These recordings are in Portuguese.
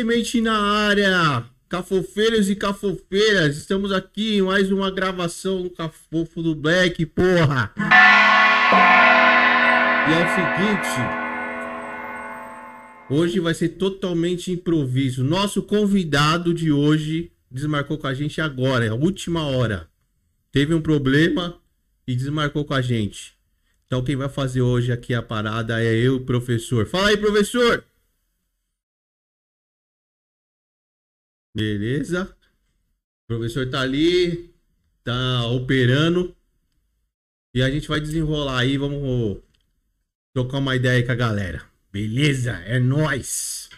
Semente na área! Cafofeiros e cafofeiras, estamos aqui em mais uma gravação do Cafofo do Black, porra! E é o seguinte, hoje vai ser totalmente improviso. Nosso convidado de hoje desmarcou com a gente agora, é a última hora. Teve um problema e desmarcou com a gente. Então quem vai fazer hoje aqui a parada é eu, professor. Fala aí, professor! Beleza. O professor tá ali, tá operando. E a gente vai desenrolar aí, vamos trocar uma ideia aí com a galera. Beleza? É nós.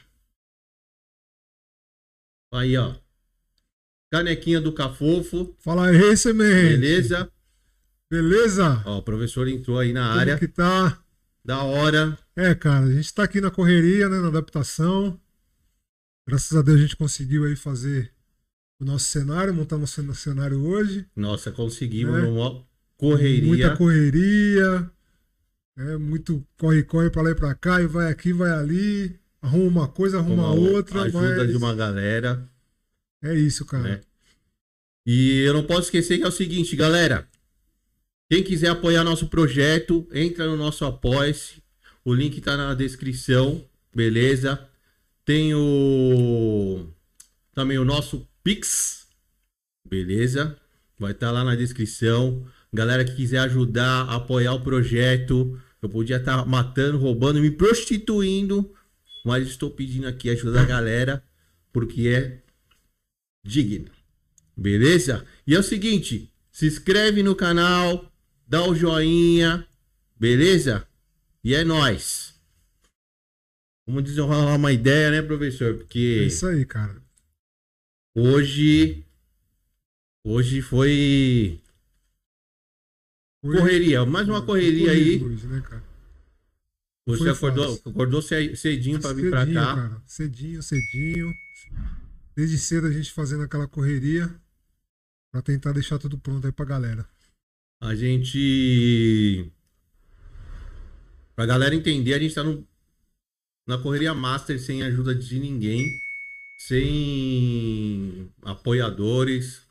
Aí, ó. Canequinha do Cafofo. Fala aí, semente. Beleza? Beleza? Ó, o professor entrou aí na Como área. que tá? Da hora. É, cara, a gente tá aqui na correria, né, na adaptação. Graças a Deus a gente conseguiu aí fazer o nosso cenário, montar nosso cenário hoje. Nossa, conseguimos É. numa correria. Muita correria. É, muito corre-corre pra lá e pra cá, e vai aqui, vai ali. Arruma uma coisa, arruma uma outra. Ajuda mas de uma galera. É isso, cara. né? E eu não posso esquecer que é o seguinte, galera. Quem quiser apoiar nosso projeto, entra no nosso apoia-se. O link tá na descrição, beleza? Tem o também o nosso Pix, beleza? Vai estar lá na descrição. Galera que quiser ajudar, apoiar o projeto, eu podia estar matando, roubando, me prostituindo, mas estou pedindo aqui ajuda da galera, porque é digno. Beleza? E é o seguinte, se inscreve no canal, dá o joinha, beleza? E é nóis. Vamos desenrolar uma ideia, né, professor? É Porque isso aí, cara. hoje hoje foi Hoje- correria, mais uma correria aí. Hoje, né, cara? Você foi acordou, fácil. acordou ce- cedinho pra vir pra Cedinho, cá. Cara. Cedinho, cedinho. Desde cedo a gente fazendo aquela correria pra tentar deixar tudo pronto aí pra galera. A gente. Pra galera entender, a gente tá no... na correria master sem ajuda de ninguém, sem apoiadores.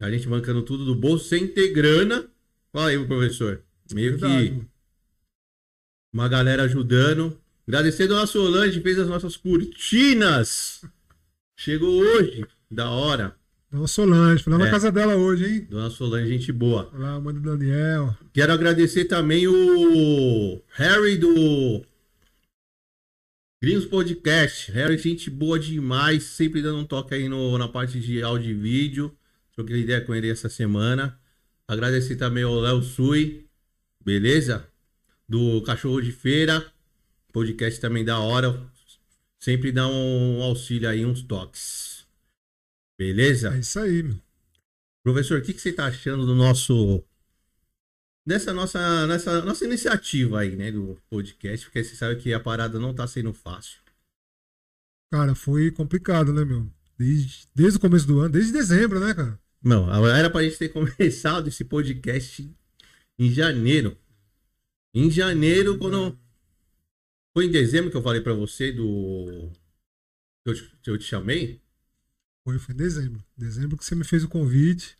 A gente bancando tudo do bolso, sem ter grana. Fala aí, professor. Meio que Verdade. uma galera ajudando. Agradecer a dona Solange, que fez as nossas cortinas. Chegou hoje, da hora. Dona Solange, foi lá É. na casa dela hoje, hein? Dona Solange, gente boa. Foi Lá, a mãe do Daniel. Quero agradecer também o Harry do Gringos Podcast. Harry, gente boa demais, sempre dando um toque aí no, na parte de áudio e vídeo. Troquei ideia com ele essa semana. Agradecer também ao Léo Sui, beleza? Do Cachorro de Feira. Podcast também da hora. Sempre dá um auxílio aí, uns toques. Beleza? É isso aí, meu. Professor, o que, que você está achando do nosso. Dessa nossa, nessa nossa iniciativa aí, né? Do podcast, porque você sabe que a parada não tá sendo fácil. Cara, foi complicado, né, meu? Desde, desde o começo do ano, desde dezembro, né, cara? Não, era pra gente ter começado esse podcast em janeiro. Em janeiro, quando. Foi em dezembro que eu falei pra você do. que eu te, eu te chamei? Foi, foi em dezembro. Dezembro que você me fez o convite.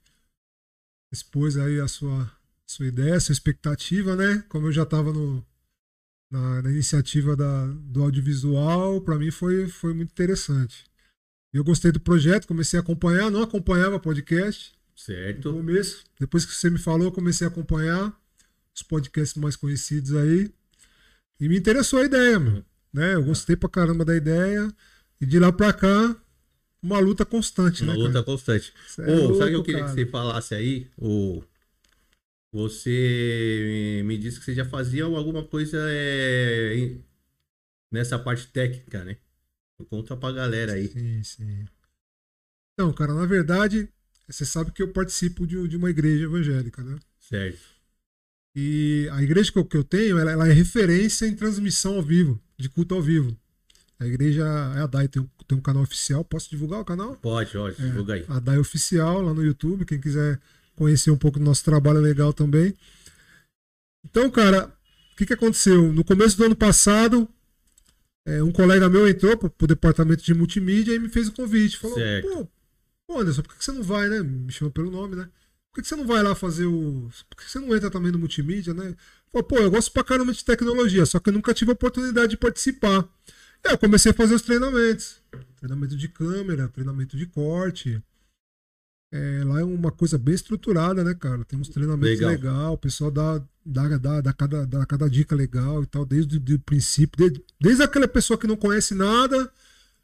Expôs aí a sua, sua ideia, sua expectativa, né? Como eu já tava no, na, na iniciativa da, do audiovisual, pra mim foi, foi muito interessante. Eu gostei do projeto, comecei a acompanhar, não acompanhava podcast no Certo. começo. Depois que você me falou, eu comecei a acompanhar os podcasts mais conhecidos aí. E me interessou a ideia, meu. Né? Eu gostei pra caramba da ideia. E de lá pra cá, uma luta constante, Uma né? luta cara? constante. É Ô, sabe o que eu queria cara. que você falasse aí? O... Você me disse que você já fazia alguma coisa é, nessa parte técnica, né? Conta pra galera aí. Sim, sim. Então, cara, na verdade, você sabe que eu participo de, de uma igreja evangélica, né? Certo. E a igreja que eu, que eu tenho, ela, ela é referência em transmissão ao vivo, de culto ao vivo. A igreja é a DAI, tem um, tem um canal oficial. Posso divulgar o canal? Pode, pode, É, divulga aí. A DAI Oficial lá no YouTube. Quem quiser conhecer um pouco do nosso trabalho é legal também. Então, cara, o que, que aconteceu? No começo do ano passado, é, um colega meu entrou pro, pro departamento de multimídia e me fez o convite. Falou, Certo. pô, pô, Anderson, por que que você não vai, né? Me chama pelo nome, né? Por que que você não vai lá fazer o. Por que você não entra também no multimídia, né? Falei, pô, eu gosto pra caramba de tecnologia, só que eu nunca tive a oportunidade de participar. E aí eu comecei a fazer os treinamentos. Treinamento de câmera, treinamento de corte. É, lá é uma coisa bem estruturada, né, cara? Tem uns treinamentos Legal. legal, o pessoal dá, dá, dá, dá, cada, dá cada dica legal e tal, desde o princípio, desde, desde aquela pessoa que não conhece nada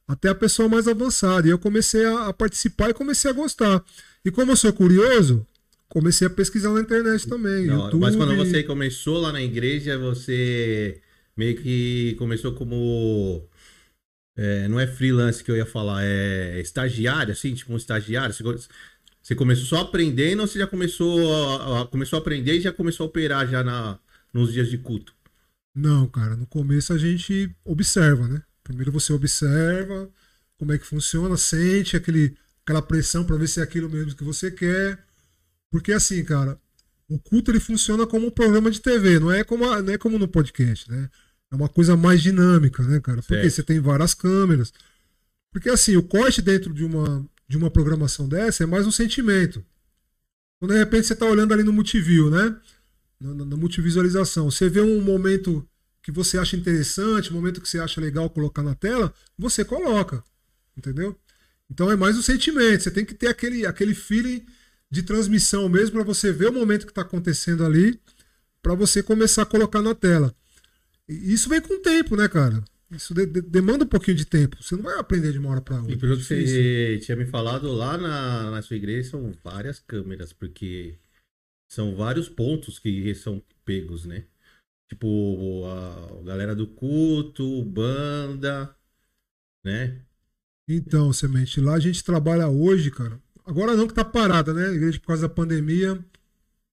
até a pessoa mais avançada. E eu comecei a, a participar e comecei a gostar. E como eu sou curioso, comecei a pesquisar na internet também. Não, YouTube, mas quando você começou lá na igreja, você meio que começou como. é, não é freelance que eu ia falar, é estagiário, assim, tipo um estagiário. Você, você começou só aprendendo ou você já começou a, a- começou a aprender e já começou a operar já na, nos dias de culto? Não, cara, no começo a gente observa, né? Primeiro você observa como é que funciona, sente aquele, aquela pressão para ver se é aquilo mesmo que você quer. Porque assim, cara, o culto ele funciona como um programa de TV, não é como, a- não é como no podcast, né? É uma coisa mais dinâmica, né, cara? Porque Certo. você tem várias câmeras. Porque assim, o corte dentro de uma, de uma programação dessa é mais um sentimento. Quando de repente você tá olhando ali no multiview, né? na, na- na multivisualização. Você vê um momento que você acha interessante, um momento que você acha legal colocar na tela, você coloca. Entendeu? Então é mais o sentimento. Você tem que ter aquele, aquele feeling de transmissão mesmo para você ver o momento que está acontecendo ali, para você começar a colocar na tela. E isso vem com o tempo, né, cara? Isso de- de- demanda um pouquinho de tempo. Você não vai aprender de uma hora para outra. E pelo que você tinha me falado lá na, na sua igreja, são várias câmeras, porque são vários pontos que são pegos, né? Tipo, a galera do culto, banda, né? Então, Semente, lá a gente trabalha hoje, cara. Agora não que tá parada, né? A igreja por causa da pandemia, o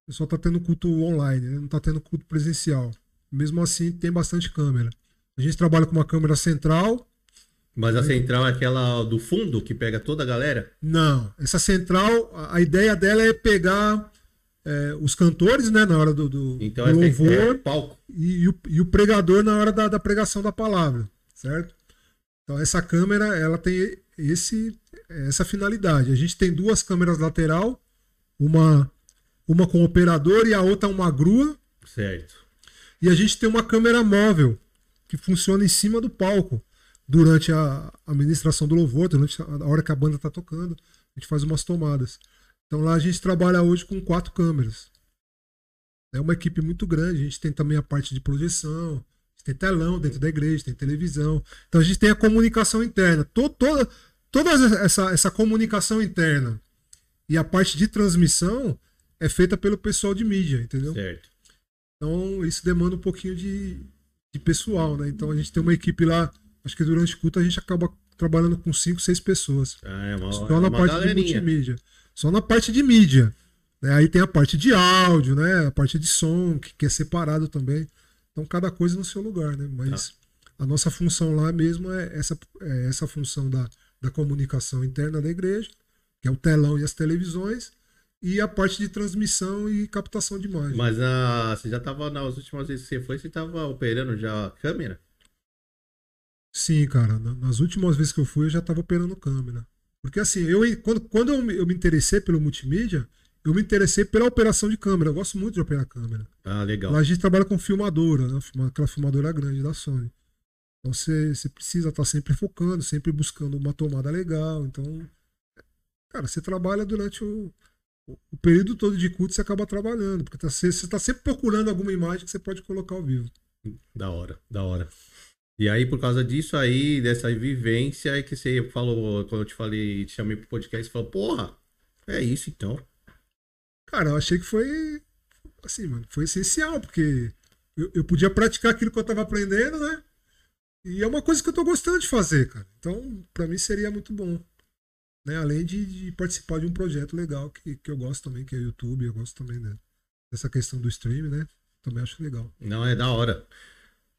pessoal tá tendo culto online, né? não tá tendo culto presencial. Mesmo assim, tem bastante câmera. A gente trabalha com uma câmera central. Mas a central é aquela do fundo que pega toda a galera? Não, essa central, a- ideia dela é pegar é, os cantores, né, na hora do, do, Então do é, louvor é palco. e, e o, e o pregador na hora da, da pregação da palavra, certo? Então essa câmera ela tem esse essa finalidade. A gente tem duas câmeras lateral, uma uma com operador e a outra uma grua, Certo. e a gente tem uma câmera móvel que funciona em cima do palco durante a a ministração do louvor, durante a hora que a banda está tocando, a gente faz umas tomadas. Então lá a gente trabalha hoje com quatro câmeras. É uma equipe muito grande. A gente tem também a parte de projeção, tem telão dentro da igreja, tem televisão. Então a gente tem a comunicação interna. To- toda toda essa, essa comunicação interna e a parte de transmissão é feita pelo pessoal de mídia, entendeu? Certo. Então, isso demanda um pouquinho de, de pessoal, né? Então, a gente tem uma equipe lá, acho que durante o culto a gente acaba trabalhando com 5, 6 pessoas. Ah, é uma, Só é na parte galerinha. de multimídia. Só na parte de mídia. né? Aí tem a parte de áudio, né? A parte de som, que, que é separado também. Então, cada coisa no seu lugar, né? Mas Tá. a nossa função lá mesmo é essa, é essa função da, da comunicação interna da igreja, que é o telão e as televisões, e a parte de transmissão e captação de imagem. Mas ah, você já tava, nas últimas vezes que você foi, você tava operando já a câmera? Sim, cara. na- Nas últimas vezes que eu fui, eu já estava operando câmera. Porque assim, eu, quando, quando eu, me- interessei pelo multimídia, eu me interessei pela operação de câmera. Eu gosto muito de operar câmera. Ah, legal. Lá a gente trabalha com filmadora, né? Aquela filmadora grande da Sony. Então você, você precisa estar sempre focando, sempre buscando uma tomada legal. Então, cara, você trabalha durante o, o- período todo de culto, você acaba trabalhando. Porque tá, você está sempre procurando alguma imagem que você pode colocar ao vivo. Da hora, da hora. E aí, por causa disso aí, dessa vivência, é que você falou, quando eu te falei, te chamei pro podcast, você falou, porra, é isso então. Cara, eu achei que foi assim, mano, foi essencial, porque eu, eu podia praticar aquilo que eu tava aprendendo, né? E é uma coisa que eu tô gostando de fazer, cara. Então, pra mim seria muito bom. Né? Além de, de participar de um projeto legal que, que eu gosto também, que é o YouTube, eu gosto também né? dessa questão do stream, né? Também acho legal. Não, é da hora.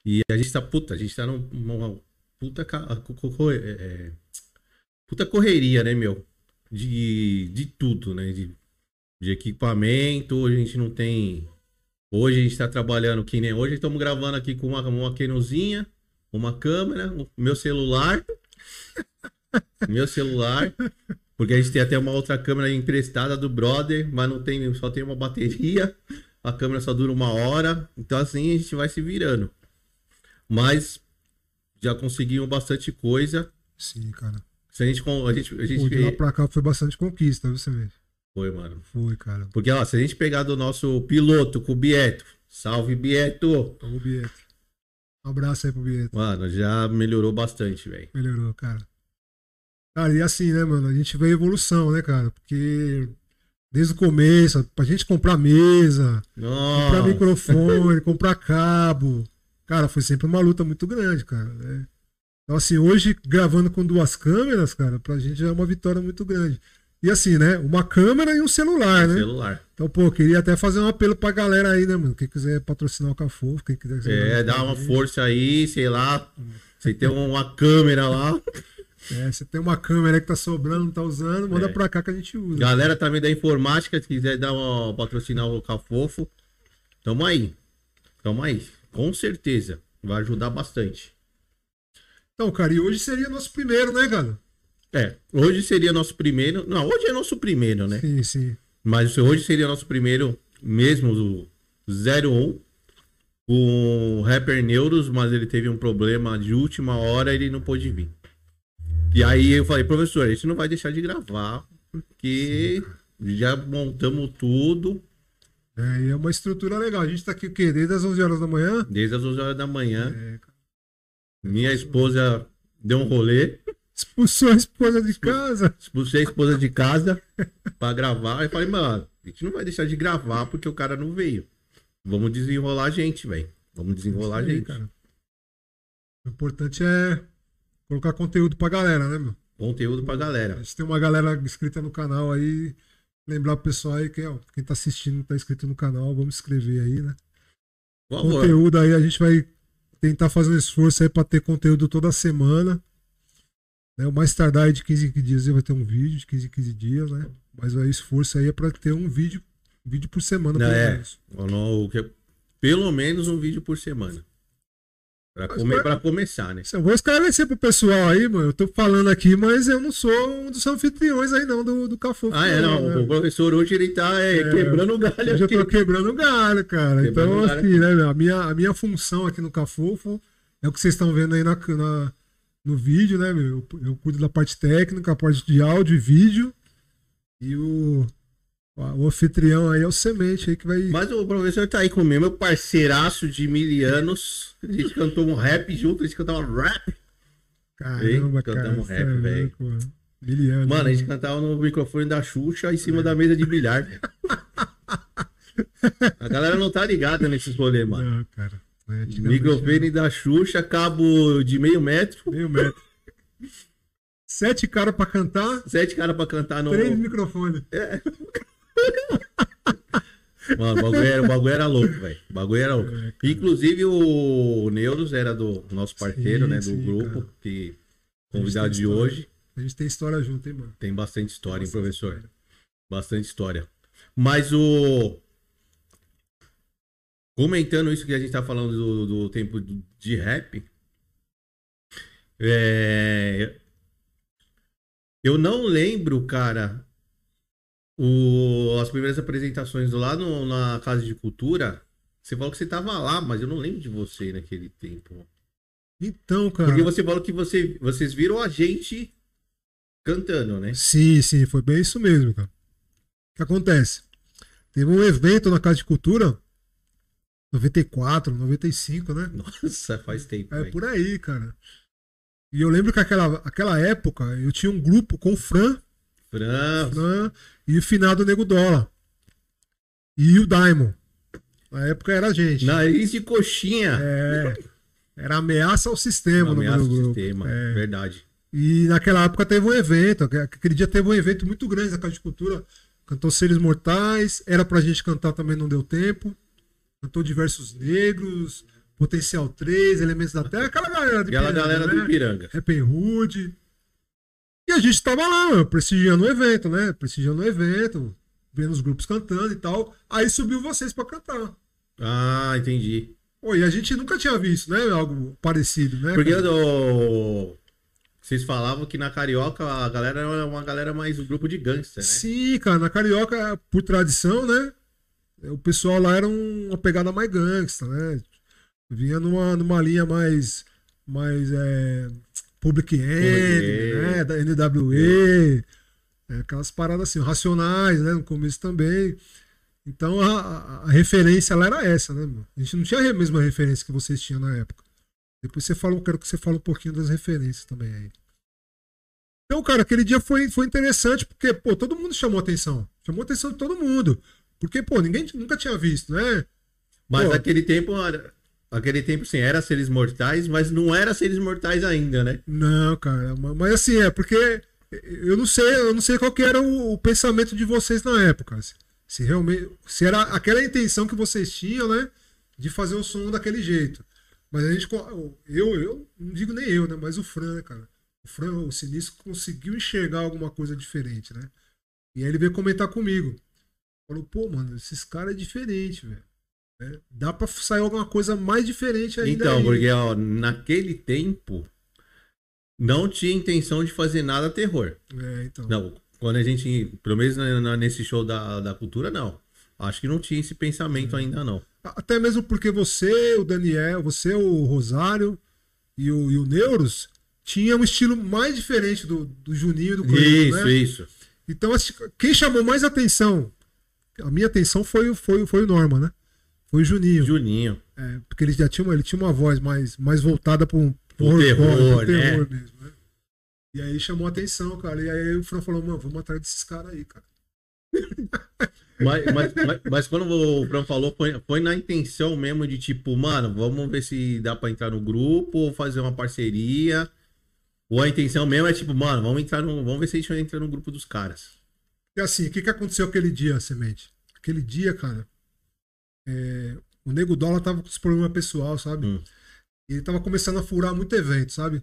E a gente tá, puta, a gente tá num- numa puta, é, é, puta correria, né, meu? De, de tudo, né? De, de equipamento, hoje a gente não tem. Hoje a gente tá trabalhando que nem hoje, estamos gravando aqui com uma, uma Canonzinha, uma câmera, o meu celular. Meu celular. Porque a gente tem até uma outra câmera emprestada do brother, mas não tem, só tem uma bateria. A câmera só dura uma hora. Então assim a gente vai se virando. Mas já conseguimos bastante coisa. Sim, cara. Se a gente, a gente, a gente de lá pra cá foi bastante conquista, você vê? Foi, mano. Foi, cara. Porque, ó, se a gente pegar do nosso piloto com o Bieto, salve Bieto! Ô, Bieto. Um abraço aí pro Bieto. Mano, já melhorou bastante, velho. Melhorou, cara. Cara, e assim, né, mano? A gente vê evolução, né, cara? Porque desde o começo, pra gente comprar mesa, Nossa. comprar microfone, comprar cabo. Cara, foi sempre uma luta muito grande, cara. Né? Então, assim, hoje, gravando com duas câmeras, cara, pra gente é uma vitória muito grande. E assim, né? Uma câmera e um celular, né? Celular. Então, pô, queria até fazer um apelo pra galera aí, né, mano? Quem quiser patrocinar o Cafofo, quem quiser. É, dá uma força aí, sei lá. Você tem uma câmera lá. É, você tem uma câmera que tá sobrando, não tá usando, manda É. pra cá que a gente usa. Galera também da informática, se quiser dar uma patrocinar o Cafofo, tamo aí. Tamo aí. Com certeza. Vai ajudar bastante. Então, cara, e hoje seria nosso primeiro, né, cara? É, hoje seria nosso primeiro. Não, hoje é nosso primeiro, né? Sim, sim. Mas hoje seria nosso primeiro, mesmo do 01, com o rapper Neuros, mas ele teve um problema de última hora ele não pôde vir. E aí eu falei, professor, a gente não vai deixar de gravar, porque já montamos tudo É, e é uma estrutura legal. A gente tá aqui o quê? Desde as 11 horas da manhã? desde as 11 horas da manhã. É. Minha esposa deu um rolê, Expulsou a esposa de casa. expulsei a esposa de casa pra gravar. E falei, mano, a gente não vai deixar de gravar porque o cara não veio. Vamos desenrolar a gente, velho. Vamos desenrolar a gente. cara. O importante é colocar conteúdo pra galera, né, meu? Conteúdo pra A galera. gente tem uma galera inscrita no canal aí. Lembrar pro pessoal aí que, ó, quem tá assistindo, tá inscrito no canal, vamos inscrever aí, né? Por. Conteúdo aí, a gente vai tentar fazer um esforço aí pra ter conteúdo toda semana. Né? O mais tardar aí de 15 em 15 dias vai ter um vídeo, de 15 em 15 dias, né? Mas o esforço aí é pra ter um vídeo, vídeo por semana, Não, pelo é. menos. Não- o que- Pelo menos um vídeo por semana. Pra, Mas pra começar, né? Eu vou esclarecer pro pessoal aí, mano. Eu tô falando aqui, mas eu não sou um dos anfitriões aí, não, do, do Cafofo. Ah, é, não. né? O professor hoje ele tá é, É, quebrando o galho Hoje eu aqui. tô quebrando o galho, cara. Quebrando então, galho assim, né, meu, a minha, a minha função aqui no Cafofo é o que vocês estão vendo aí na, na- no vídeo, né, meu? Eu, eu cuido da parte técnica, a parte de áudio e vídeo. E o, o anfitrião aí é o semente aí que vai. Mas o professor tá aí comigo, meu parceiraço de mil anos. A gente cantou um rap junto, a gente cantava rap. Caramba, Ei, cara. cantamos cê rap, é velho. Miliano. Mano, a né? gente cantava no microfone da Xuxa em cima da mesa de bilhar. A galera não tá ligada nesses rolês, mano. Não, cara. É, Microfone da Xuxa, cabo de meio metro, Meio metro. Sete caras pra cantar, sete caras pra cantar no. três microfones. Mano, o bagulho era, o bagulho era louco, velho. O bagulho era louco. É. Inclusive o Neuros era do nosso parceiro, Sim, né? Do sim, grupo, cara. que convidado tem de história. hoje. A gente tem história junto, hein, mano? Tem bastante história, hein, Bastante professor? história. Bastante história. Mas o. Comentando isso que a gente tá falando do, do tempo de rap. É... Eu não lembro, cara, o... as primeiras apresentações lá no- na Casa de Cultura. Você falou que você tava lá, mas eu não lembro de você naquele tempo. Então, cara. Porque você falou que você... vocês viram a gente cantando, né? Sim, sim, foi bem isso mesmo, cara. O que acontece? Teve um evento na Casa de Cultura, 94, 95, né? Nossa, faz tempo. É por aí, cara. E eu lembro que aquela, aquela época eu tinha um grupo com o Fran, Fran, Fran e o finado Nego Dólar. E o Daimon. Na época era a gente. Nariz de coxinha. É, era ameaça ao sistema no Ameaça meu o grupo. sistema. É. Verdade. E naquela época teve um evento, aqu- aquele dia teve um evento muito grande na Casa de Cultura. Cantou Seres Mortais, era pra gente cantar também, não deu tempo. Cantou Diversos Negros, Potencial 3, Elementos da Terra, aquela galera de Aquela Piranga, galera do né? Ipiranga. Happy Hood. E a gente tava lá, mano, prestigiando o evento, né? Prestigiando o evento, vendo os grupos cantando e tal. Aí subiu vocês pra cantar. Ah, entendi. Pô, e a gente nunca tinha visto, né? Algo parecido, né? Porque do... vocês falavam que na Carioca a galera era uma galera mais um grupo de gangster, né? Sim, cara, na Carioca, por tradição, né? O pessoal lá era um- uma pegada mais gangsta, né? Vinha numa, numa linha mais. mais é, Public Enemy, né? Da NWE. é, aquelas paradas assim, racionais, né? No começo também. Então a, a- a referência lá era essa, né? meu? A gente não tinha a mesma referência que vocês tinham na época. Depois você fala, eu quero que você fale um pouquinho das referências também aí. Então, cara, aquele dia foi, foi interessante porque, pô, todo mundo chamou atenção. Chamou atenção de todo mundo. Porque, pô, ninguém nunca tinha visto, né? Mas Pô. aquele tempo, era- aquele tempo sim, era seres mortais, mas não era seres mortais ainda, né? Não, cara, ma- mas assim, é porque eu não sei, eu não sei qual que era o, o pensamento de vocês na época. Se, realmente, se era aquela intenção que vocês tinham, né, de fazer o som daquele jeito. Mas a gente, eu, eu não digo nem eu, né, mas o Fran, cara. O Fran, o Sinistro conseguiu enxergar alguma coisa diferente, né? E aí ele veio comentar comigo. Falou, pô, mano, esses caras é diferente, velho. Né? Dá pra sair alguma coisa mais diferente ainda. Então, aí. porque ó, naquele tempo não tinha intenção de fazer nada terror. É, então. Não, quando a gente, pelo menos nesse show da, da cultura, não. Acho que não tinha esse pensamento ainda, não. Até mesmo porque você, o Daniel, você, o Rosário e o, e o Neuros tinha um estilo mais diferente do, do Juninho e do Coelho, Isso, né? isso. Então, quem chamou mais atenção, a minha atenção foi, foi, foi o Norman, né? Foi o Juninho. Juninho. É, porque ele já tinha uma, ele tinha uma voz mais, mais voltada para um terror, terror né? mesmo, né? E aí chamou atenção, cara. E aí o Fran falou, mano, vamos atrás desses caras aí, cara. Mas, mas, mas, mas quando o Fran falou, foi, foi na intenção mesmo de tipo, mano, vamos ver se dá pra entrar no grupo ou fazer uma parceria. Ou a intenção mesmo é tipo, mano, vamos entrar no. Vamos ver se a gente entra no grupo dos caras. E assim, o que, que aconteceu aquele dia, Semente? Aquele dia, cara, é, o Nego Dólar tava com os problemas pessoal, sabe? Hum. E ele tava começando a furar muito evento, sabe?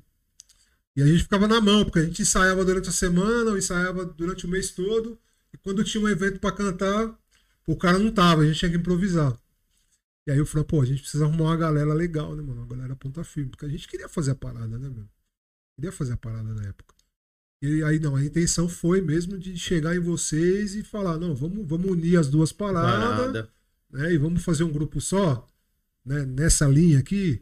E a gente ficava na mão, porque a gente ensaiava durante a semana, ou ensaiava durante o mês todo. E quando tinha um evento pra cantar, o cara não tava, a gente tinha que improvisar. E aí o Fran, pô, a gente precisa arrumar uma galera legal, né, mano? Uma galera ponta firme. Porque a gente queria fazer a parada, né, meu? Queria fazer a parada na época. E aí, não, a intenção foi mesmo de chegar em vocês e falar, não, vamos, vamos unir as duas paradas, Parada. Né? E vamos fazer um grupo só, né? Nessa linha aqui.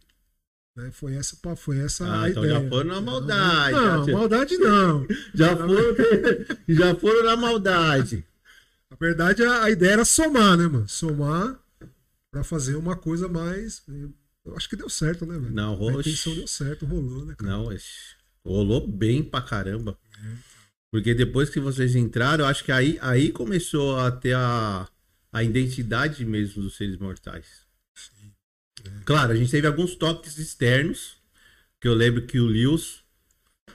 Né? Foi essa, foi essa Ah, a então ideia. já foram na maldade. Não, já, maldade não. já foram, já foram na maldade. Na verdade, a, a ideia era somar, né, mano? Somar pra fazer uma coisa mais. Eu acho que deu certo, né, velho? Não, A rolou. intenção deu certo, rolou, né, cara? Não, rolou bem pra caramba. Porque depois que vocês entraram, eu acho que aí, aí começou a ter a, a identidade mesmo dos seres mortais. Claro, a gente teve alguns toques externos, que eu lembro que o Lewis,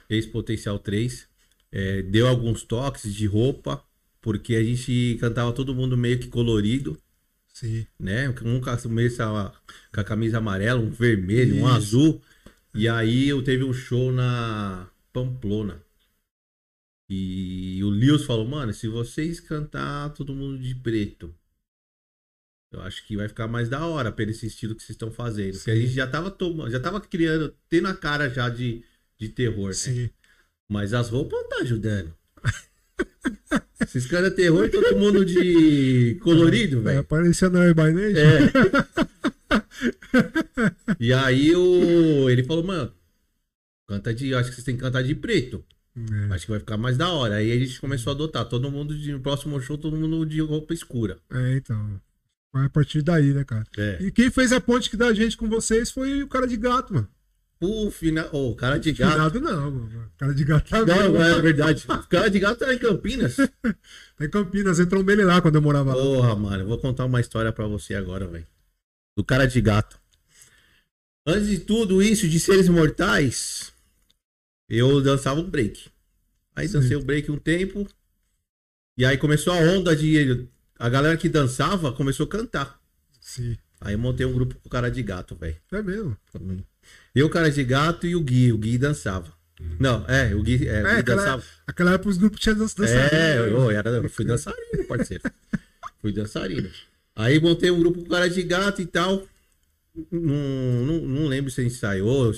ex-potencial 3, eh, deu alguns toques de roupa, porque a gente cantava todo mundo meio que colorido, Sim. né? Um começa com a camisa amarela, um vermelho, um Isso. azul. E aí eu teve um show na Pamplona. E o Lewis falou, mano, se vocês cantar todo mundo de preto, eu acho que vai ficar mais da hora pelo esse estilo que vocês estão fazendo. Porque a Sim. gente já tava tomando, já tava criando, tendo a cara já de, de terror, né? Sim. Mas as roupas não tá ajudando. Vocês cantam terror, todo mundo de colorido, É, velho. aparecia na By Nation. É. e aí o... ele falou, mano, canta de. Acho que vocês têm que cantar de preto. É. Acho que vai ficar mais da hora. Aí a gente começou a adotar. Todo mundo de. No próximo show, todo mundo de roupa escura. É, então. Foi a partir daí, né, cara? É. E quem fez a ponte da gente com vocês foi o cara de gato, mano. O final. Ô, o cara de gato. Finado não, mano. O cara de gato tá Não, vivo. é verdade. O cara de gato tá em Campinas. Tá em Campinas, entrou um lá quando eu morava lá. Porra, mano, eu vou contar uma história pra você agora, velho. Do cara de gato. Antes de tudo isso, de seres mortais, eu dançava um break. Aí dancei o break um tempo. E aí começou a onda de. A galera que dançava começou a cantar. Sim. Aí eu montei um grupo com o cara de gato, velho. É mesmo. Eu, o cara de gato e o Gui. O Gui dançava. Não, é, o Gui, é, o Gui É, aquela, dançava. aquela época os grupos tinham dança. É, eu, era, eu fui dançarino, parceiro. fui dançarino. Aí montei um grupo com cara de gato e tal. Não, não, não lembro se ensaiou,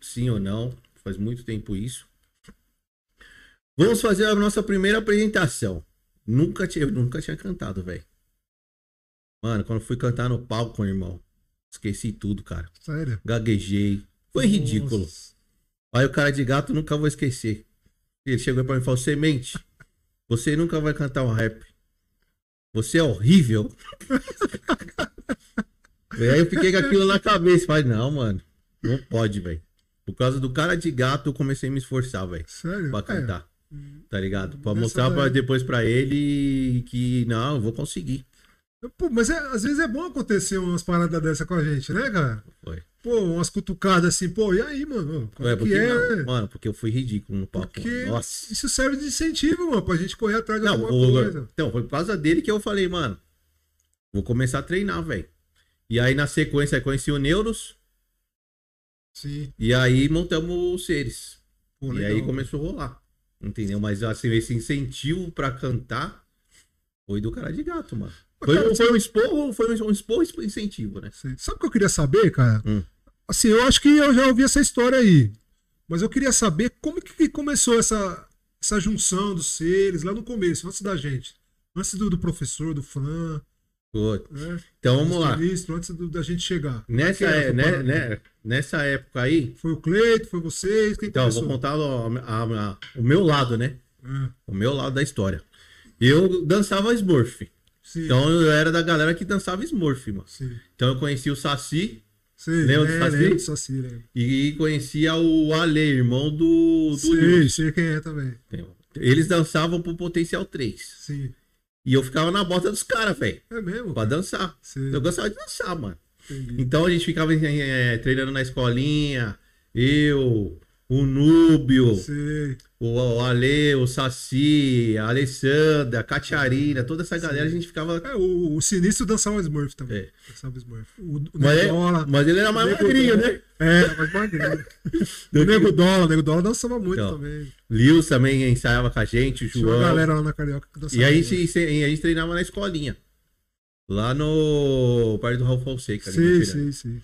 sim ou não. Faz muito tempo isso. Vamos fazer a nossa primeira apresentação. Nunca tinha, nunca tinha cantado, velho. Mano, quando fui cantar no palco, irmão, esqueci tudo, cara. Sério? Gaguejei. Foi Nossa. ridículo. Aí o cara de gato nunca vou esquecer. Ele chegou pra mim e falou: Semente, você nunca vai cantar um rap. Você é horrível. e aí eu fiquei com aquilo na cabeça. Falei, não, mano, não pode, velho. Por causa do cara de gato, eu comecei a me esforçar, velho. Sério? Pra É. cantar. Tá ligado? Pra mostrar pra- depois pra ele que, não, eu vou conseguir. Pô, mas é- às vezes é bom acontecer umas paradas dessa com a gente, né, cara? Foi. Pô, umas cutucadas assim, pô, e aí, mano? Como É, porque, que é? não, mano, porque eu fui ridículo no palco. Porque. Nossa. isso serve de incentivo, mano, pra gente correr atrás de Não, alguma o- coisa. então, foi por causa dele que eu falei, mano, vou começar a treinar, velho. E aí, na sequência, conheci o Neuros, Sim. e aí montamos os seres. Pô, e legal, aí começou a rolar. Entendeu? Mas assim, esse incentivo pra cantar foi do cara de gato, mano. Foi, Cara, um- foi um esporro, foi um esporro incentivo, né? Sabe o que eu queria saber, cara? Hum. Assim, eu acho que eu já ouvi essa história aí. Mas eu queria saber como que começou essa, essa junção dos seres lá no começo, antes da gente. Antes do, do professor, do Fran, Né? Então vamos lá. ministros, antes do- da gente chegar. É Nessa, é- né, né, nessa época aí, Foi o Cleito, foi vocês, quem então, começou? vou contar o, a- a- o meu lado, né? É, O meu lado da história. Eu dançava Smurf. sim, Então eu era da galera que dançava Smurf, mano. sim. Então eu conheci o Saci Sei, Lembra do é, Saci? lembro Saci, lembro. e conhecia o Ale, irmão do, do Lewis. sei quem é também. Eles dançavam pro Potencial 3. Sim. E eu ficava na bota dos caras, velho. É mesmo? Pra dançar. Sei, Eu gostava de dançar, mano. entendi. Então a gente ficava eh, treinando na escolinha. Eu, o Núbio, o, Ale, o Saci, a Alessandra, a Catiarina, toda essa galera, a gente ficava. É, o, o Sinistro dançava Smurf também. É. Dançava Smurf. O, o Mas, Nego mas ele era mais magrinho, né? É, era mais magrinho. o Nego Dólar, o Nego Dólar dançava muito Então, também. Lewis também ensaiava com a gente, o Tinha uma João. galera lá na Carioca que dançava E aí a gente, a gente treinava na escolinha. Lá no perto do Raul Fonseca. Sim, sim, sim.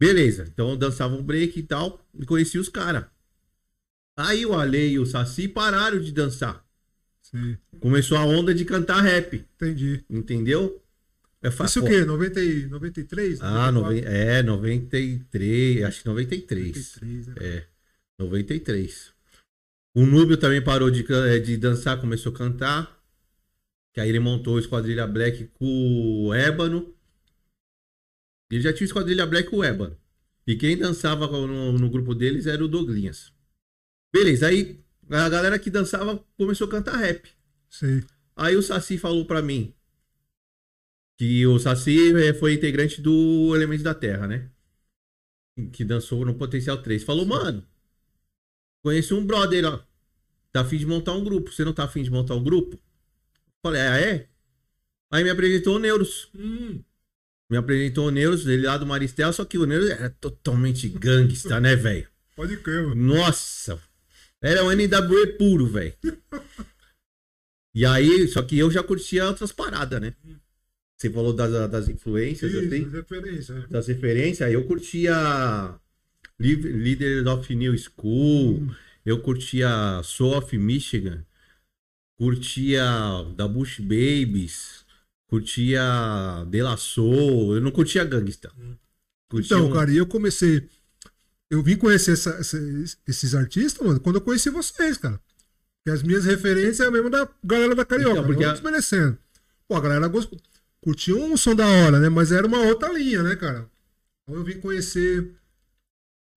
Beleza. Então eu dançava um break e tal. E conheci os caras. Aí o Ale e o Saci pararam de dançar. sim. Começou a onda de cantar rap. Entendi. Entendeu? Eu fa- Isso o quê? 90, e- 93? Ah, 94? noven... é, 93. Acho que 93. 93, né? É, 93. O Núbio também parou de, eh, de dançar, começou a cantar. Que aí ele montou o Esquadrilha Black com o Ébano. Ele já tinha o Esquadrilha Black com o Ébano. E quem dançava no, no grupo deles era o Douglinhas. Beleza, aí a galera que dançava começou a cantar rap. Sei. Aí o Saci falou pra mim que o Saci eh, foi integrante do Elementos da Terra, né? Que dançou no Potencial 3. Falou, mano, conheci um brother, ó. Tá afim de montar um grupo. Você não tá afim de montar um grupo? Falei, ah, é? Aí me apresentou o Neuros. Hum, Me apresentou o Neuros, ele lá do Maristel, só que o Neuros era totalmente gangsta, né, velho? pode crer, mano. Nossa! Era um NWE puro, velho. E aí, só que eu já curtia outras paradas, né? Você falou das, das influências, Isso, assim, referência. das referências. aí Eu curtia Leaders of New School, Hum, eu curtia Soul of Michigan, curtia da Bush Babies, curtia De La Soul, eu não curtia Gangsta. Curtia Então, um- cara, e eu comecei. Eu vim conhecer essa- essa- esses artistas, mano, quando eu conheci vocês, cara. Porque as minhas referências é a mesma da galera da Carioca. Então, porque não desmerecendo. Pô, a galera gost... curtia um som da hora, né? Mas era uma outra linha, né, cara? Então eu vim conhecer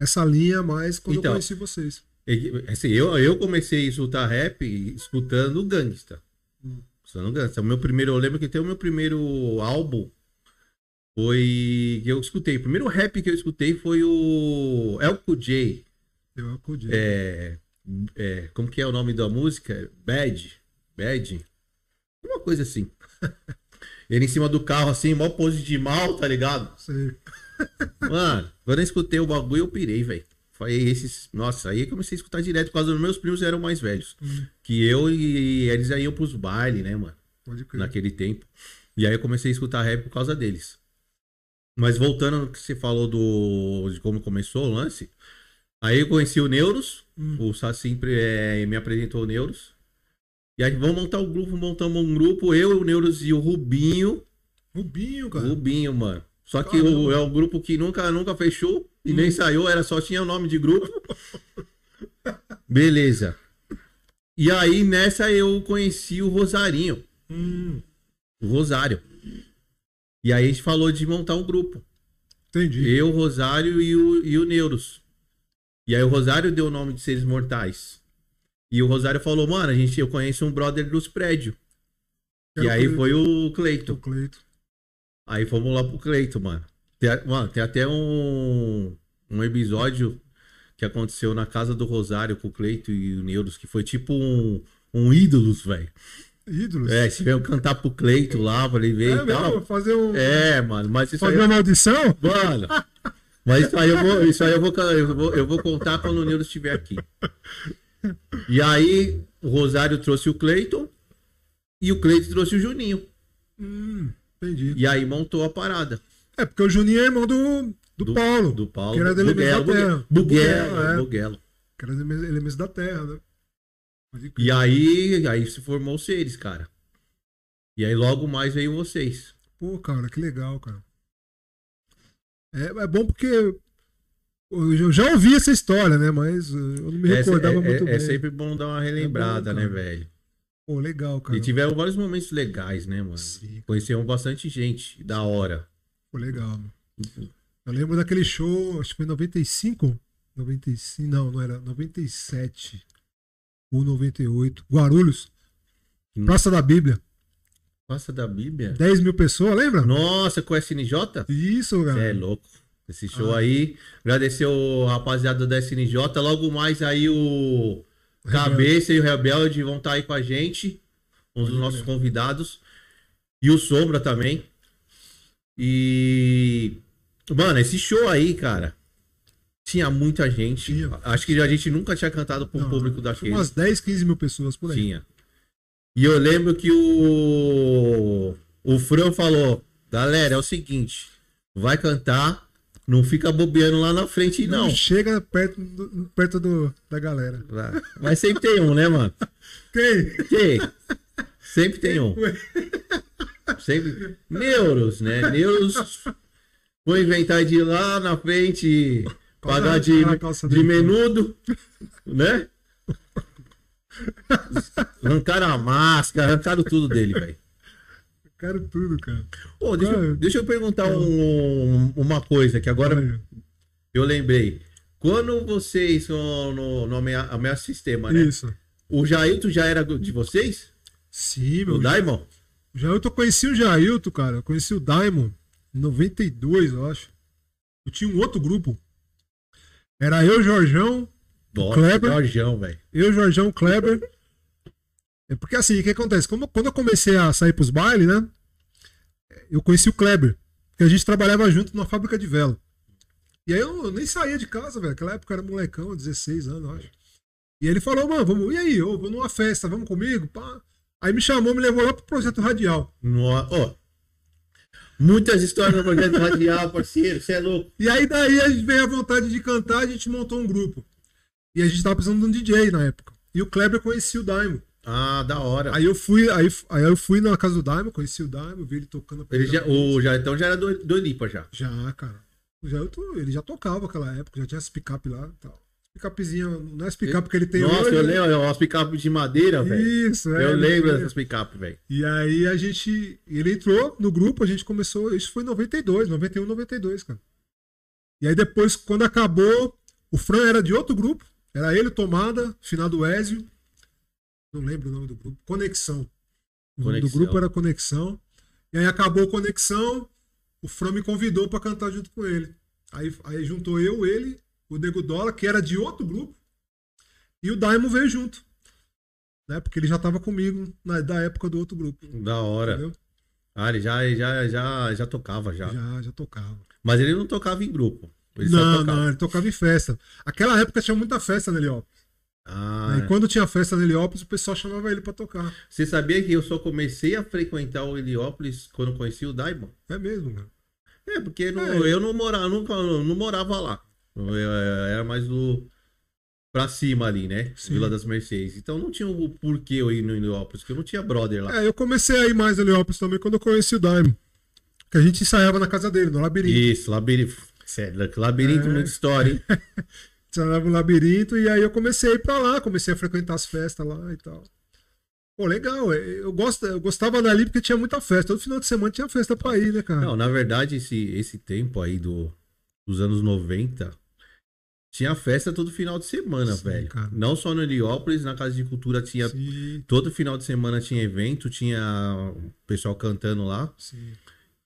essa linha mais quando Então. eu conheci vocês. E, Assim, eu, eu comecei a escutar rap escutando Gangsta. Hum. Escutando Gangsta. O meu primeiro, eu lembro que tem o meu primeiro álbum foi que eu escutei. O primeiro rap que eu escutei foi o Elco J. Eu acudi. É, é, como que é o nome da música? Bad. Bad. Uma coisa assim. Ele em cima do carro, assim, mó pose de mal, tá ligado? Sei. Mano, quando eu escutei o bagulho, eu pirei, velho. Foi esses. Nossa, aí eu comecei a escutar direto, por causa dos meus primos eram mais velhos. Hum. Que eu e eles aí iam pros bailes, né, mano? Pode crer. Naquele tempo. E aí eu comecei a escutar rap por causa deles. Mas voltando no que você falou do, de como começou o lance, aí eu conheci o Neuros, Hum. o Sassim é, me apresentou o Neuros. E aí vamos montar o grupo, montamos um grupo, eu, o Neuros e o Rubinho. Rubinho, cara. Rubinho, mano. Só que Caramba. o, é um grupo que nunca, nunca fechou e Hum. nem saiu, era só tinha o nome de grupo. Beleza. E aí nessa eu conheci o Rosarinho, Hum, o Rosário. E aí a gente falou de montar um grupo. entendi. Eu, o Rosário e o, e o Neuros. E aí o Rosário deu o nome de Seres Mortais. E o Rosário falou, mano, a gente, eu conheço um brother dos prédios. E aí conhe- foi o o Cleito. Cleito. Aí fomos lá pro Cleito, mano. Tem, mano, tem até um, um episódio que aconteceu na casa do Rosário com o Cleito e o Neuros, que foi tipo um, um ídolos, velho. Ídolos. É, se veio cantar pro Cleito lá, pra ele ver É e tal. mesmo? Fazer um. É, mano, mas isso aí. fazer uma audição? Mano, mas isso aí eu vou, isso aí eu vou, eu vou, eu vou contar quando o Neuros estiver aqui. E aí, o Rosário trouxe o Cleiton e o Cleiton trouxe o Juninho. Hum, entendi. E aí montou a parada. É, porque o Juninho é irmão do, do, Paulo. Do Paulo. Que era do Elementos da Terra. Buguelo, Buguelo, é. Buguelo. Que era ele- elementos da Terra, né? E aí, aí se formou os seres, cara. E aí logo mais veio vocês. Pô, cara, que legal, cara. É, é bom porque eu já ouvi essa história, né? Mas eu não me É, recordava é- muito é- bem. é sempre bom dar uma relembrada, É bom, né, velho? Pô, legal, cara. E tiveram vários momentos legais, né, mano? Sim, Conhecemos bastante gente, da hora. pô, legal. mano. Eu lembro daquele show, acho que foi em 95. 95, não, não era. 97 ou 98. Guarulhos. Praça da Bíblia. Passa da Bíblia? 10 mil pessoas, lembra? Nossa, com o SNJ? Isso, cara. Cê é louco. Esse show Ah. aí. Agradecer o rapaziada da SNJ. Logo mais aí o Rebelde. Cabeça e o Rebelde vão estar aí com a gente. Um dos nossos convidados. E o Sombra também. E. Mano, esse show aí, cara. Tinha muita gente. Tinha. Acho que a gente nunca tinha cantado para um Não, público foi daquele. Umas 10, 15 mil pessoas por aí. Tinha. E eu lembro que o. O Fran falou: Galera, é o seguinte. Vai cantar. Não fica bobeando lá na frente, não. chega perto, do, perto do, da galera. Mas sempre tem um, né, mano? Quem? Tem. Sempre tem um. Sempre. Neuros, né? Neuros. Vou inventar de ir lá na frente. Pagar de, de menudo, né? Arrancaram a máscara, arrancaram tudo dele, velho. Quero tudo, cara. Ô, deixa, eu- deixa eu perguntar um- uma coisa que agora eu lembrei. Quando vocês no, no, no Sistema, né? Isso. O Jailton já era de vocês? Sim, O meu. Daimon? Jailton, eu conheci o Jailton, cara. Eu conheci o Diamond em 92, eu acho. Eu tinha um outro grupo. Era eu, Jorjão, Nossa, Kleber? Jorjão, velho. eu, Jorjão, Kleber. É porque assim, o que acontece? Como- quando eu comecei a sair pros bailes, né? Eu conheci o Kleber. Porque a gente trabalhava junto numa fábrica de vela. E aí eu, eu nem saía de casa, velho. Naquela época eu era molecão, 16 anos, eu acho. E ele falou, mano, vamos. E aí, eu vou numa festa, vamos comigo? Pá. Aí me chamou, me levou lá pro projeto radial. No- Ó, muitas histórias no projeto radial, parceiro. Você é louco. E aí daí a gente veio a vontade de cantar, a gente montou um grupo. E a gente tava precisando de um DJ na época. E o Kleber conhecia o Daimon. Ah, da hora. Aí eu fui, aí, aí eu fui na casa do Daimon, conheci o Daimon, vi ele tocando. Ele já, o Jailton já era do, do Lipa já. Já, cara. Já, eu ele já tocava naquela época, já tinha as picape lá e tal. Picapezinha, não é as picape que ele tem Nossa, hoje. eu né? lembro, umas picape de madeira, velho. Isso, é. Eu lembro dessas picape, velho. E aí a gente. Ele entrou no grupo, a gente começou. Isso foi em 92, 91, 92, cara. E aí depois, quando acabou, o Fran era de outro grupo. Era ele, Tomada, final do Ezio. Não lembro o nome do grupo. Conexão. O nome do grupo era Conexão. E aí acabou Conexão. O Fran me convidou pra cantar junto com ele. Aí, aí juntou eu, ele, o Nego Dola, que era de outro grupo. E o Daimon veio junto. Né? Porque ele já tava comigo na, da época do outro grupo. Da hora. Entendeu? Ah, ele já, já, já, já tocava já. Já, já tocava. Mas ele não tocava em grupo. Não, tocava. não, ele tocava em festa. Aquela época tinha muita festa na Heliópolis. Ah, E quando tinha festa na Heliópolis, o pessoal chamava ele pra tocar. Você sabia que eu só comecei a frequentar o Heliópolis quando conheci o Daimon? É mesmo, cara. É, porque não- É. eu não morava, nunca, não morava lá. Era mais do. Pra cima ali, né? Sim. Vila das Mercedes. Então não tinha o porquê eu ir no Heliópolis, porque eu não tinha brother lá. É, eu comecei a ir mais a Heliópolis também quando eu conheci o Daimon. Que a gente ensaiava na casa dele, no labirinto. Isso, labirinto. Sério, labirinto, É. muita história, hein? Ensaiava no labirinto e aí eu comecei a ir pra lá, comecei a frequentar as festas lá e tal. Pô, legal. é, Eu, gosto, eu gostava dali porque tinha muita festa. Todo final de semana tinha festa pra ir, né, cara? Não, na verdade, esse, esse tempo aí do, dos anos 90, tinha festa todo final de semana, Sim, velho. cara. Não só no Heliópolis, na Casa de Cultura tinha. Sim, Todo final de semana tinha evento, tinha o pessoal cantando lá. sim.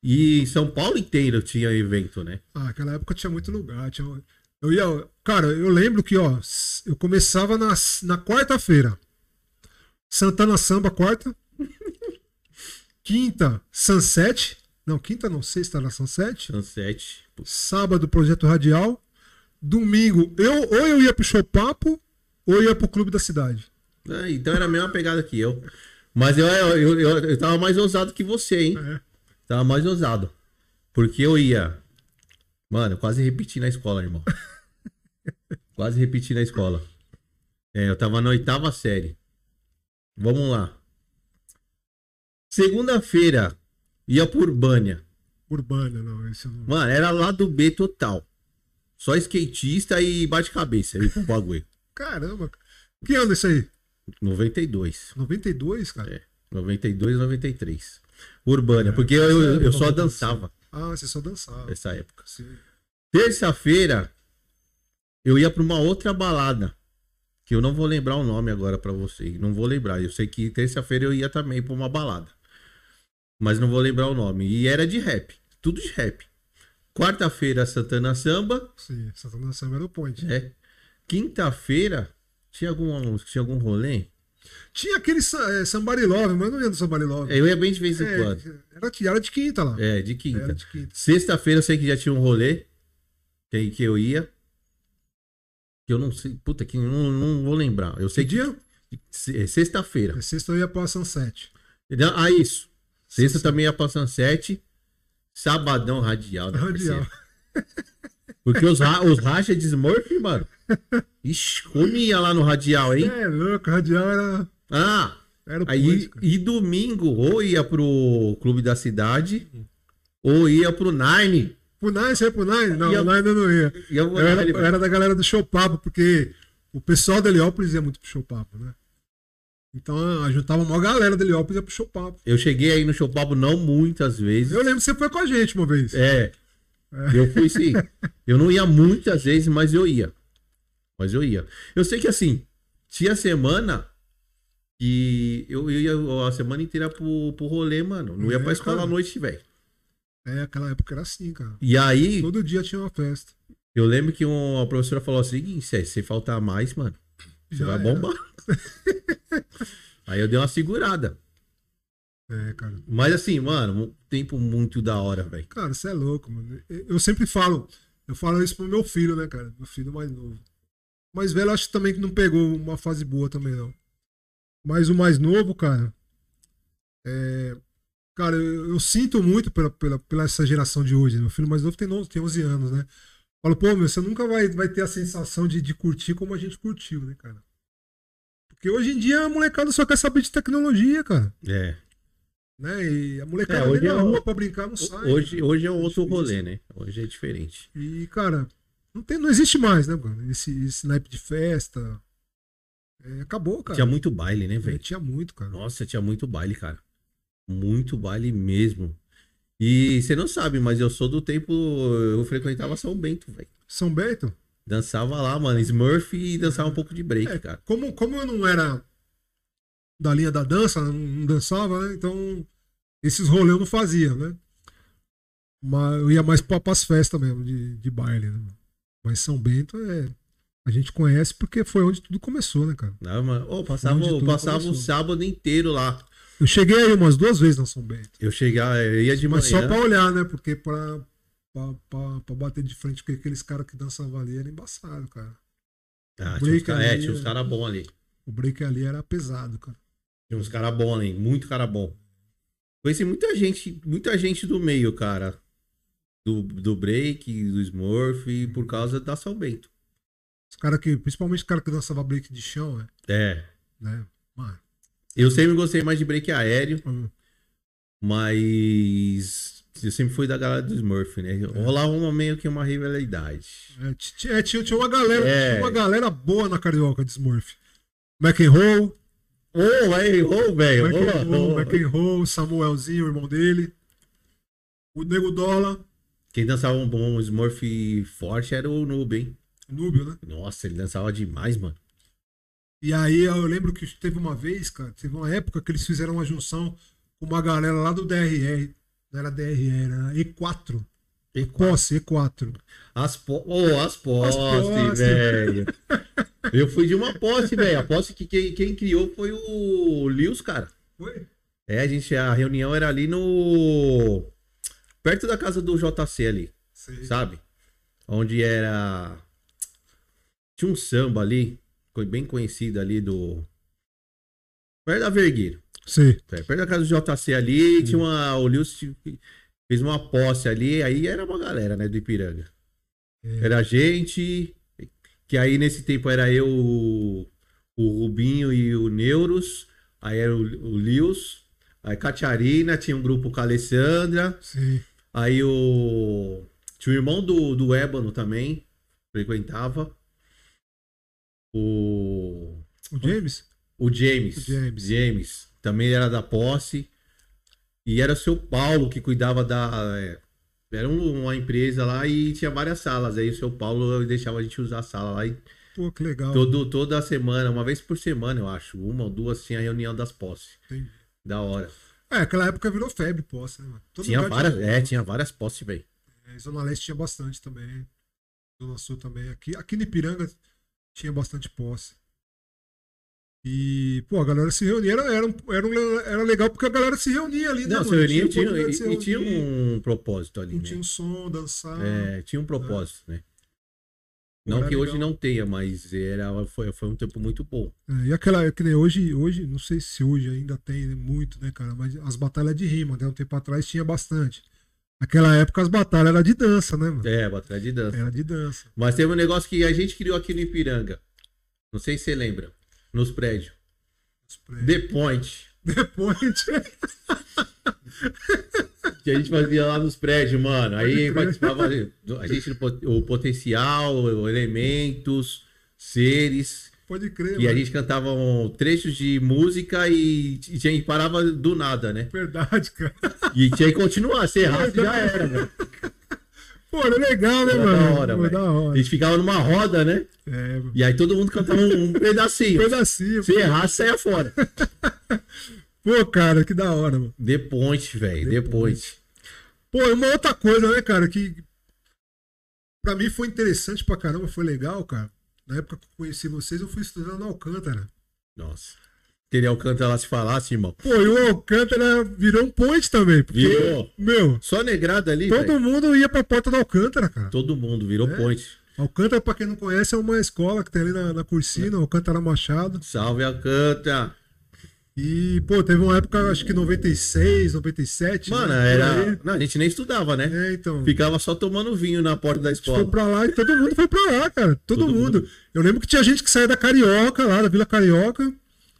E em São Paulo inteiro tinha evento, né? Ah, aquela época tinha muito lugar. Tinha... Eu ia. Cara, eu lembro que, ó, eu começava na, na quarta-feira. Santana Samba, quarta. Quinta, Sunset. Não, quinta não, sexta era Sunset. Sunset. Sábado, Projeto Radial. Domingo, eu ou eu ia pro Show Papo ou eu ia pro Clube da Cidade. É, então era a mesma pegada que eu. Mas eu, eu, eu, eu, tava mais ousado que você, hein? É. Tava mais ousado. Porque eu ia. Mano, eu quase repeti na escola, irmão. quase repeti na escola. É, eu tava na oitava série. Vamos lá. Segunda-feira, ia por Urbânia. Urbana, não, esse não. Mano, era lá do B total. Só skatista e bate-cabeça aí pro bagulho. Caramba. Que ano isso aí? 92. 92, cara? É. 92, 93. Urbânia, porque eu, eu, eu só dançava Ah, você só dançava. nessa época. Terça-feira, eu ia pra uma outra balada. Que eu não vou lembrar o nome agora pra você. Não vou lembrar. Eu sei que terça-feira eu ia também pra uma balada. Mas não vou lembrar o nome. E era de rap. Tudo de rap. Quarta-feira, Santana Samba. Sim, Santana Samba era o point. É. Quinta-feira, tinha algum, tinha algum rolê? Tinha aquele é, Somebody Love, mas não ia do Somebody Love. Eu ia bem de vez em É, quando. era, de- era de quinta lá. É, de quinta. Quinta. Sexta-feira eu sei que já tinha um rolê que, que eu ia. Que eu não sei. Puta, que não, não vou lembrar. Eu sei Que dia? É Sexta-feira. É, Sexta eu ia pra Sunset. Ah, isso. Sexta sim. também ia pra Sunset. Sabadão radial, né, Radial. Porque os, ra os racha de Smurf, mano. Ixi, comia lá no radial, hein? É louco, Radial era, Ah, era o aí e domingo ou ia pro Clube da Cidade ou ia pro Nine. Pro Nine, você ia pro Nine? Não, Ia- o Nine eu não ia. Ia Eu era, eu era da galera do Show Papo, porque o pessoal da Heliópolis ia muito pro Show Papo, né? Então, a juntava uma galera da Heliópolis e ia pro Show Papo. Eu cheguei aí no Show Papo não muitas vezes. Eu lembro que você foi com a gente uma vez. É. Eu fui sim. Eu não ia muitas vezes, mas eu ia. Mas eu ia. Eu sei que assim, tinha semana que eu ia a semana inteira pro, pro rolê, mano. Não ia É, pra escola cara. à noite, velho. É, aquela época era assim, cara. E aí, Todo dia tinha uma festa. eu lembro que uma professora falou assim: se você faltar mais, mano, você Já vai era. bombar. aí eu dei uma segurada. É, cara. Mas assim, mano, um tempo muito da hora, velho. Cara, você é louco, mano. Eu sempre falo, eu falo isso pro meu filho, né, cara? Meu filho mais novo. O mais velho, acho também que não pegou uma fase boa também, não. Mas o mais novo, cara, é. Cara, eu, eu sinto muito pela, pela, pela essa geração de hoje. né? Meu filho mais novo tem 11, tem 11 anos, né? Falo, pô, meu, você nunca vai, vai ter a sensação de, de curtir como a gente curtiu, né, cara? Porque hoje em dia a molecada só quer saber de tecnologia, cara. É. Né? E a molecada É, hoje vem na é rua pra brincar não sai. Hoje, hoje é outro difícil. rolê, né? Hoje é diferente. E, cara, não, tem, não existe mais, né, mano? Esse, esse naipe de festa. É, acabou, cara. Tinha muito baile, né, É, velho? tinha muito, cara. Nossa, tinha muito baile, cara. Muito baile mesmo. E você não sabe, mas eu sou do tempo. Eu frequentava São Bento, velho. São Bento, Dançava lá, mano, Smurf e dançava um pouco de break, É. cara. como, como eu não era da linha da dança, não, dançava, né? Então, esses rolês eu não fazia, né? Mas eu ia mais pra, pras festas mesmo, de, de baile, né? Mas São Bento é. A gente conhece porque foi onde tudo começou, né, cara? Não, mano. Ô, passava, passava o sábado inteiro lá. Eu cheguei aí umas duas vezes na São Bento. Eu chegava, eu ia de Mas manhã. só pra olhar, né? Porque pra, pra, pra, pra bater de frente com aqueles caras que dançavam ali era embaçado, cara. Ah, tinha uns caras é, tinha uns é. caras bons ali. O break ali era pesado, cara. Tinha uns caras bons ali, muito cara bom. Conheci muita gente, muita gente do meio, cara. do, do break, do Smurf, por causa da São Bento. Os caras que, principalmente os caras que dançavam break de chão, né? É. né? Mano, Eu sempre gostei mais de break aéreo, hum, mas eu sempre fui da galera do Smurf, né? Rolava uma, meio que uma rivalidade. é, é, tinha, tinha uma galera, É. tinha uma galera boa na carioca de Smurf. McEnroe, Ô, vai, ô, velho. McEnroe. McEnroe, Samuelzinho, o irmão dele. O Nego Dola, Quem dançava um bom Smurf forte era o Noob, hein? Núbio, né? Nossa, ele dançava demais, mano. E aí eu lembro que teve uma vez, cara, teve uma época que eles fizeram uma junção com uma galera lá do DRR. Não era DRR, era E4. E Posse, E4. As, po... oh, as postes, postes. velho. Eu fui de uma posse, velho. A posse que quem, quem criou foi o Lewis, cara. Foi? É, a gente, a reunião era ali no. Perto da casa do JC ali, Sei. sabe? Onde era. Tinha um samba ali, bem conhecido ali do. Perto da Vergueiro. Sei. É, perto da casa do JC ali, tinha uma. O Lewis fez uma posse ali, aí era uma galera, né, do Ipiranga. É. Era a gente, que aí nesse tempo era eu, o, o Rubinho e o Neuros, aí era o, o Lewis, aí Catiarina, tinha um grupo com a Alessandra, Sim. aí o. Tinha o irmão do, do Ébano também, frequentava. O. O James? O James. O James. James. Também era da posse. E era o seu Paulo que cuidava da. é, era um- uma empresa lá e tinha várias salas. Aí o seu Paulo deixava a gente usar a sala lá. E Pô, que legal. todo, toda semana, uma vez por semana, eu acho. Uma ou duas tinha reunião das posses. Entendi. Da hora. É, aquela época virou febre posse, né, mano? Todo Tinha várias. É, tinha várias posses, velho. É, Zona Leste tinha bastante também. Zona Sul também. Aqui, aqui no Ipiranga tinha bastante posse. E, pô, a galera se reunia. Era, era, era, era legal porque a galera se reunia ali, né? Não, se reunia Tinha tinha, se e, e tinha um propósito ali, né? um som, dançar. É, tinha um propósito, né? Pô, Não que hoje legal. não tenha, mas era, foi, foi um tempo muito bom. É, e aquela, que nem hoje, hoje, não sei se hoje ainda tem muito, né, cara? Mas as batalhas de rima, né? Um tempo atrás tinha bastante. Naquela época as batalhas eram de dança, né, mano? É, batalha de dança. Era de dança. Mas teve um negócio que a gente criou aqui no Ipiranga. Não sei se você lembra. Nos prédios. Os prédios. The Point. Depois. Que a gente fazia lá nos prédios, mano. Aí participava a gente, o potencial, elementos, seres. Pode crer, E a mano. gente cantava um, trechos de música e, e tinha- parava do nada, né? Verdade, cara. E tinha que continuar. Se errasse, já era, velho. Pô, era legal, né, Era mano? da hora, Pô, da A hora. gente ficava numa roda, né? É, mano. E aí todo mundo cantava um, um pedacinho. Pedacinho. Se errasse, saia fora. Pô, cara, que da hora, mano. The Point, velho. The Point. Pô, e uma outra coisa, né, cara, que pra mim foi interessante pra caramba, foi legal, cara. Na época que eu conheci vocês, eu fui estudando no Alcântara. Nossa. Queria Alcântara lá se falasse, irmão. Pô, e o Alcântara virou um point também. Porque, Virou. meu, Só negrada ali, todo velho. mundo ia pra porta do Alcântara, cara. Todo mundo virou É. point. Alcântara, pra quem não conhece, é uma escola que tem ali na, na Cursina, Alcântara Machado. Salve Alcântara. E, pô, teve uma época, acho que 96, 97. Mano, né, era. Não, a gente nem estudava, né? É, então. Ficava só tomando vinho na porta da A gente foi escola. pra lá e todo mundo foi pra lá, cara. Todo, Todo mundo. mundo. Eu lembro que tinha gente que saía da Carioca, lá da Vila Carioca,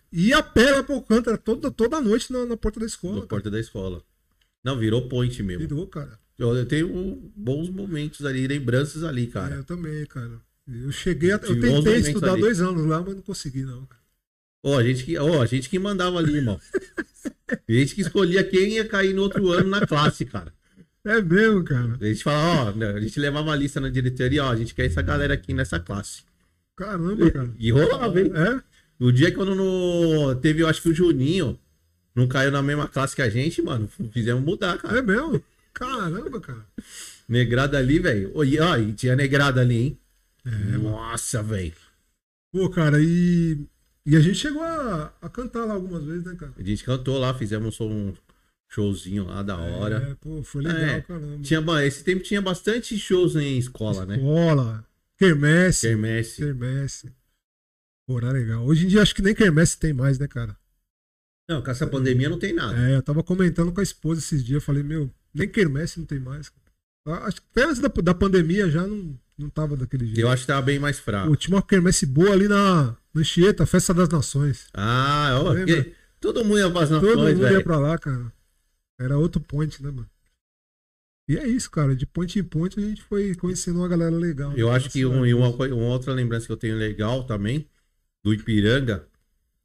e ia a pé lá pro Alcântara toda, toda noite na, na porta da escola. Na porta da escola. Não, virou point mesmo. Virou, cara. Eu, eu tenho bons momentos ali, lembranças ali, É, cara. eu também, cara. Eu cheguei a, Eu bons tentei estudar ali. dois anos lá, mas não consegui, não. cara. Ó, a gente que, ó, a gente que mandava ali, irmão. A gente que escolhia quem ia cair no outro ano na classe, cara. É mesmo, cara. A gente falava, ó, a gente levava a lista na diretoria, ó, a gente quer essa galera aqui nessa classe. Caramba, cara. E rolava, hein? É? O dia que quando no... teve, eu acho que o Juninho não caiu na mesma classe que a gente, mano, fizemos mudar, cara. É mesmo? Caramba, cara. Negrada ali, velho. Ó, e tinha negrada ali, hein? É, Nossa, velho. Pô, cara, e. E a gente chegou a, a cantar lá algumas vezes, né, cara? A gente cantou lá, fizemos um showzinho lá da hora. É, pô, foi legal, É, caramba. Tinha, esse tempo tinha bastante shows em escola, né? Escola, quermesse. Quermesse. Pô, era legal. Hoje em dia acho que nem quermesse tem mais, né, cara? Não, com essa pandemia não tem nada. É, eu tava comentando com a esposa esses dias, falei, meu, nem quermesse não tem mais. cara. Acho que até antes da, da pandemia já não, não tava daquele jeito. Eu acho que tava bem mais fraco. Pô, tinha uma quermesse boa ali na Anchieta, Festa das Nações. Ah, ó, que- todo mundo ia pras Todo nações, mundo ia velho. pra lá, cara. Era outro point, né, mano? E é isso, cara. De ponte em ponte a gente foi conhecendo uma galera legal. Eu né, acho que um- uma, uma outra lembrança que eu tenho legal também, do Ipiranga,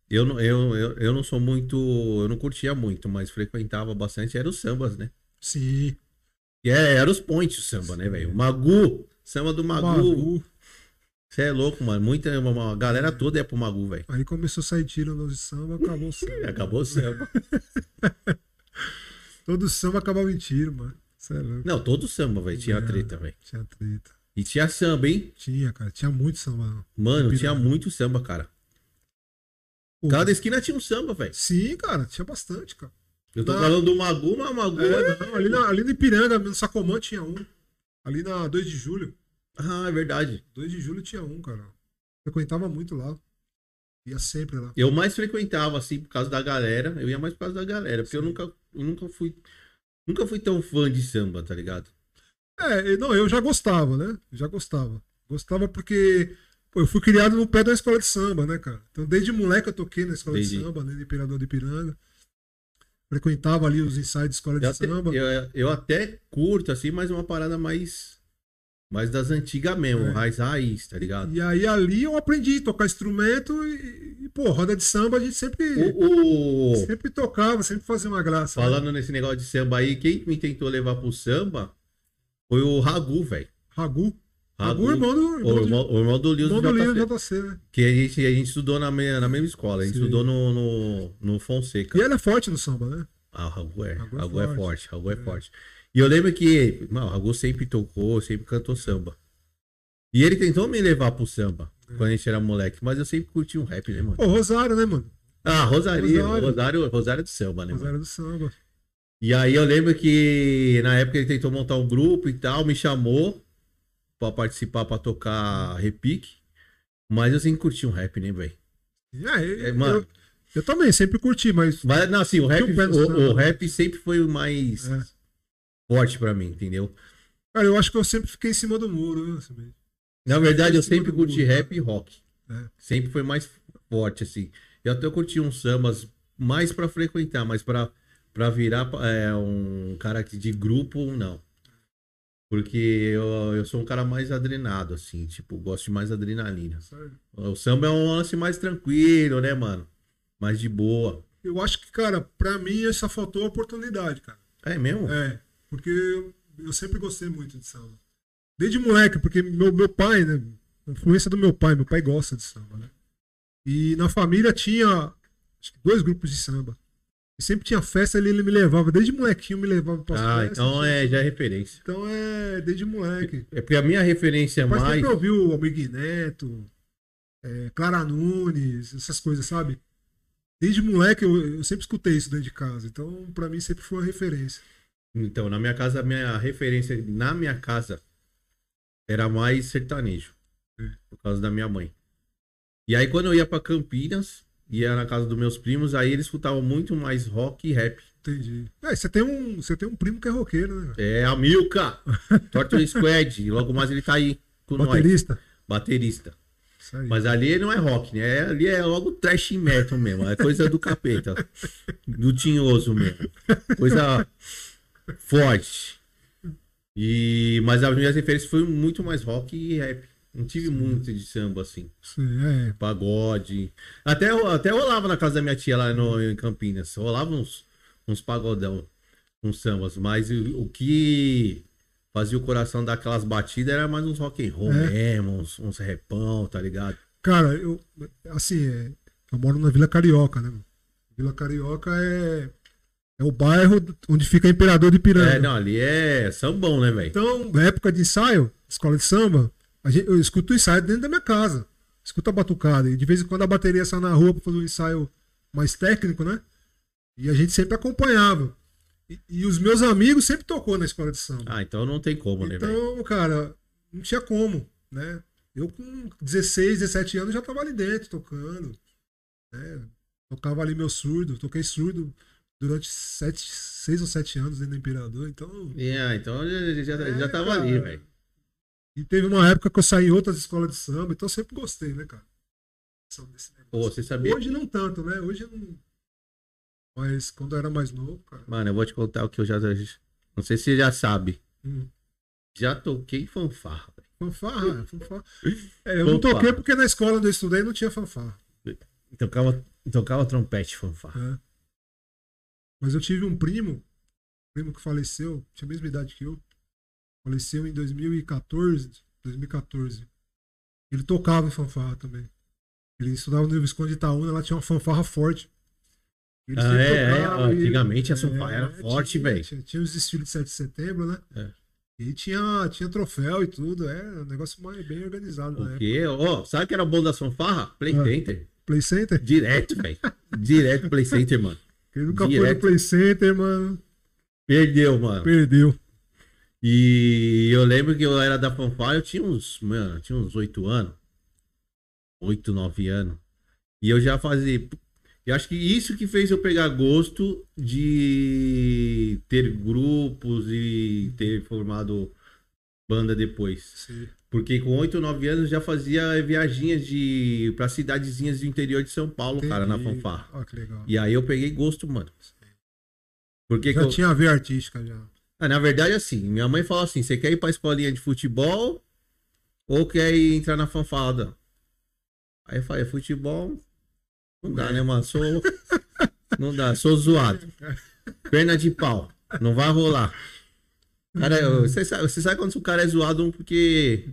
eu, não- eu, eu, eu não sou muito. Eu não curtia muito, mas frequentava bastante, era os sambas, né? Sim. E é, era os pontes o samba, né, velho? O Magu, samba do Magu. Magu. Você é louco, mano. Muita, uma, uma galera toda é pro Magu, velho. Aí começou a sair tiro nos samba, acabou o samba. Acabou o samba. Todo samba acabava em tiro, mano. Cê é louco. Não, todo samba, velho. Tinha É. treta, velho. Tinha treta. E tinha samba, hein? Tinha, cara. Tinha muito samba. Mano, tinha muito samba, cara. Pô, Cada esquina tinha um samba, velho. Sim, cara. Tinha bastante, cara. Eu tô Tá. falando do Magu, mas o Magu é... É, não, ali, na, ali no Ipiranga, no Sacomã tinha um. Ali na 2 de julho. Ah, é verdade. 2 de julho tinha um, cara. Frequentava muito lá. Ia sempre lá. Eu mais frequentava, assim, por causa da galera. Eu ia mais por causa da galera, porque eu nunca, eu nunca fui. Nunca fui tão fã de samba, tá ligado? É, não, eu já gostava, né? Já gostava. Gostava porque pô, eu fui criado no pé da escola de samba, né, cara? Então, desde moleque eu toquei na escola Entendi. de samba, né, no Imperador de Ipiranga. Frequentava ali os ensaios de escola de Eu até, samba. eu, eu até curto, assim, mas uma parada mais. Mais das antigas mesmo, É. mais raiz, tá ligado? E aí ali eu aprendi a tocar instrumento e, e, pô, roda de samba a gente sempre, O, o- sempre tocava, sempre fazia uma graça. né? falando nesse negócio de samba aí, quem me tentou levar pro samba foi o Ragu, velho. Ragu. Ragu, Ragu, irmão do, o irmão do, o irmão do Lewis irmão do JC, né? Que a gente, a gente estudou na, na mesma escola, a gente Sim. estudou no, no, no Fonseca. E ele é forte no samba, né? Ah, o Ragu é. Ragu é Ragu é forte. forte. Ragu é É. forte. E eu lembro que, mano, o Ragu sempre tocou, sempre cantou samba. E ele tentou me levar pro samba É. quando a gente era moleque, mas eu sempre curti um rap, né, mano? Pô, Rosário, né, mano? Ah, Rosario, Rosário. Rosário, Rosário do samba, né, mano? Rosário do samba. E aí eu lembro que na época ele tentou montar um grupo e tal, me chamou pra participar, pra tocar repique. Mas eu sempre curti um rap, né, velho? É, É, mano. eu, eu também sempre curti, mas Mas, não, assim, o rap, o, o rap sempre foi o mais É. forte pra mim, entendeu? Cara, eu acho que eu sempre fiquei em cima do muro, né? Na verdade, eu sempre curti rap e rock. É. Sempre foi mais forte, assim. Eu até curti uns sambas mais pra frequentar, mas pra, pra virar é, um cara de grupo, não. Porque eu, eu sou um cara mais adrenado, assim, tipo, gosto de mais adrenalina. Sabe? O samba é um lance mais tranquilo, né, mano? Mais de boa. Eu acho que, cara, pra mim só faltou a oportunidade, cara. É mesmo? É, porque eu, eu sempre gostei muito de samba. Desde moleque, porque meu, meu pai, né? A influência do meu pai, meu pai gosta de samba, né? E na família tinha acho que dois grupos de samba. E sempre tinha festa, ele, ele me levava, desde molequinho me levava pra Ah, então é, já é referência. Então é desde moleque. É porque a minha referência Mas mais. sempre ouviu o Almir Neto, é, Clara Nunes, essas coisas, sabe? Desde moleque eu, eu sempre escutei isso dentro de casa. Então, pra mim, sempre foi uma referência. Então, na minha casa, a minha referência na minha casa era mais sertanejo. Sim. Por causa da minha mãe. E aí, quando eu ia pra Campinas, ia na casa dos meus primos, aí eles escutavam muito mais rock e rap. Entendi. É, você tem um, você tem um primo que é roqueiro, né? É a Milka, Torture Squad. Logo mais ele tá aí com nós. Baterista. Baterista. Mas ali não é rock, né? É- Ali é logo trash metal mesmo. É coisa do capeta. Do tinhoso mesmo. Coisa forte. E, mas as minhas referências foi muito mais rock e rap. Não tive muito de samba assim. Sim, é. Pagode. Até, até rolava na casa da minha tia lá no, em Campinas. Rolava uns, uns pagodão, uns sambas. Mas o, o que fazia o coração dar aquelas batidas era mais uns rock and roll É. mesmo, uns, uns repão, tá ligado? Cara, eu. Assim, é, eu moro na Vila Carioca, né? Vila Carioca é. É o bairro onde fica o Imperador de Piranga. É, não, ali é sambão, né, velho? Então, na época de ensaio, escola de samba, a gente- eu escuto o ensaio dentro da minha casa. Escuto a batucada. E de vez em quando a bateria sai na rua pra fazer um ensaio mais técnico, né? E a gente sempre acompanhava. E, e os meus amigos sempre tocou na escola de samba. Ah, então não tem como, né, velho? Então, cara, não tinha como, né? Eu com 16, 17 anos já tava ali dentro tocando, né? Tocava ali meu surdo, toquei surdo durante sete, seis ou sete anos dentro do Imperador, então. É, então já, já, É, já tava cara. ali, velho. E teve uma época que eu saí em outras escolas de samba, então eu sempre gostei, né, cara? Pô, você sabia? Hoje não tanto, né? Hoje eu não. Mas quando eu era mais novo, cara. Mano, eu vou te contar o que eu já. Não sei se você já sabe. Hum. Já toquei fanfarra, velho. Fanfarra, fanfarra. É, eu não Fanfarra. toquei porque na escola onde eu estudei não tinha fanfarra. Tocava, tocava trompete, fanfarra. né? Mas eu tive um primo, primo que faleceu, tinha a mesma idade que eu. Faleceu em 2014. 2014. Ele tocava em fanfarra também. Ele estudava no Visconde de Itaúna, lá tinha uma fanfarra forte. Ele Ah, é, é, e- antigamente a fanfarra era forte, velho. Tinha, tinha os desfiles de 7 de setembro, né? É. E tinha, tinha troféu e tudo, é um negócio mais, bem organizado na época. Porque, ó, sabe o que era bom das fanfarra? Play Ah. Center. Play Center? Direto, velho. Direto Play Center, mano. Quem nunca foi Direto. no Play Center, mano, Perdeu, mano. perdeu. E eu lembro que eu era da fanfarra, eu tinha uns, mano, eu tinha uns 8 anos. 8, 9 anos. E eu já fazia. Eu acho que isso que fez eu pegar gosto de ter grupos e ter formado banda depois. Sim. Porque com 8, 9 anos já fazia viagens de para cidadezinhas do interior de São Paulo, cara, na Entendi. fanfarra. Ó, que legal. E aí eu peguei gosto, mano. Porque que Já eu... tinha a ver artística já. Ah, na verdade, assim, minha mãe falou assim: você quer ir pra escolinha de futebol ou quer ir entrar na fanfarra? Aí eu falei, futebol. Não dá, né, mano? Sou. Não dá, sou zoado. Perna de pau. Não vai rolar. Cara, eu- você sabe, você sabe quando o cara é zoado porque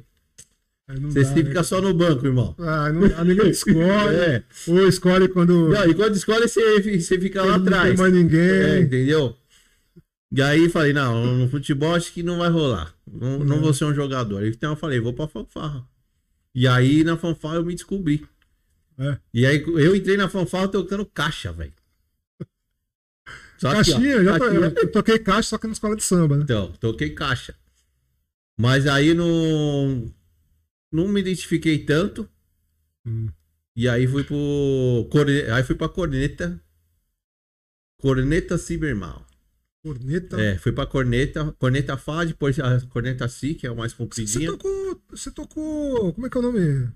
você dá, fica né? só no banco, irmão. Ah, não dá, ninguém escolhe. É. Ou escolhe quando Não, e quando escolhe, você, você fica lá quando não tem atrás. mais É, ninguém. entendeu? E aí falei, não, no futebol acho que não vai rolar. Não, não É. vou ser um jogador. Então eu falei, vou pra fanfarra. E aí na fanfarra eu me descobri. É. E aí eu entrei na fanfarra tocando caixa, velho. Só Caixinha, já to- caixinha- eu toquei caixa só que na escola de samba, né? Então, toquei caixa. Mas aí não, não me identifiquei tanto. Hum. E aí fui pro. corne- Aí fui pra corneta. Corneta Cibermal. Corneta. É, fui pra corneta, corneta Fá, depois a corneta Si, que é o mais Você compridinha. tocou. Você tocou. Como é que é o nome?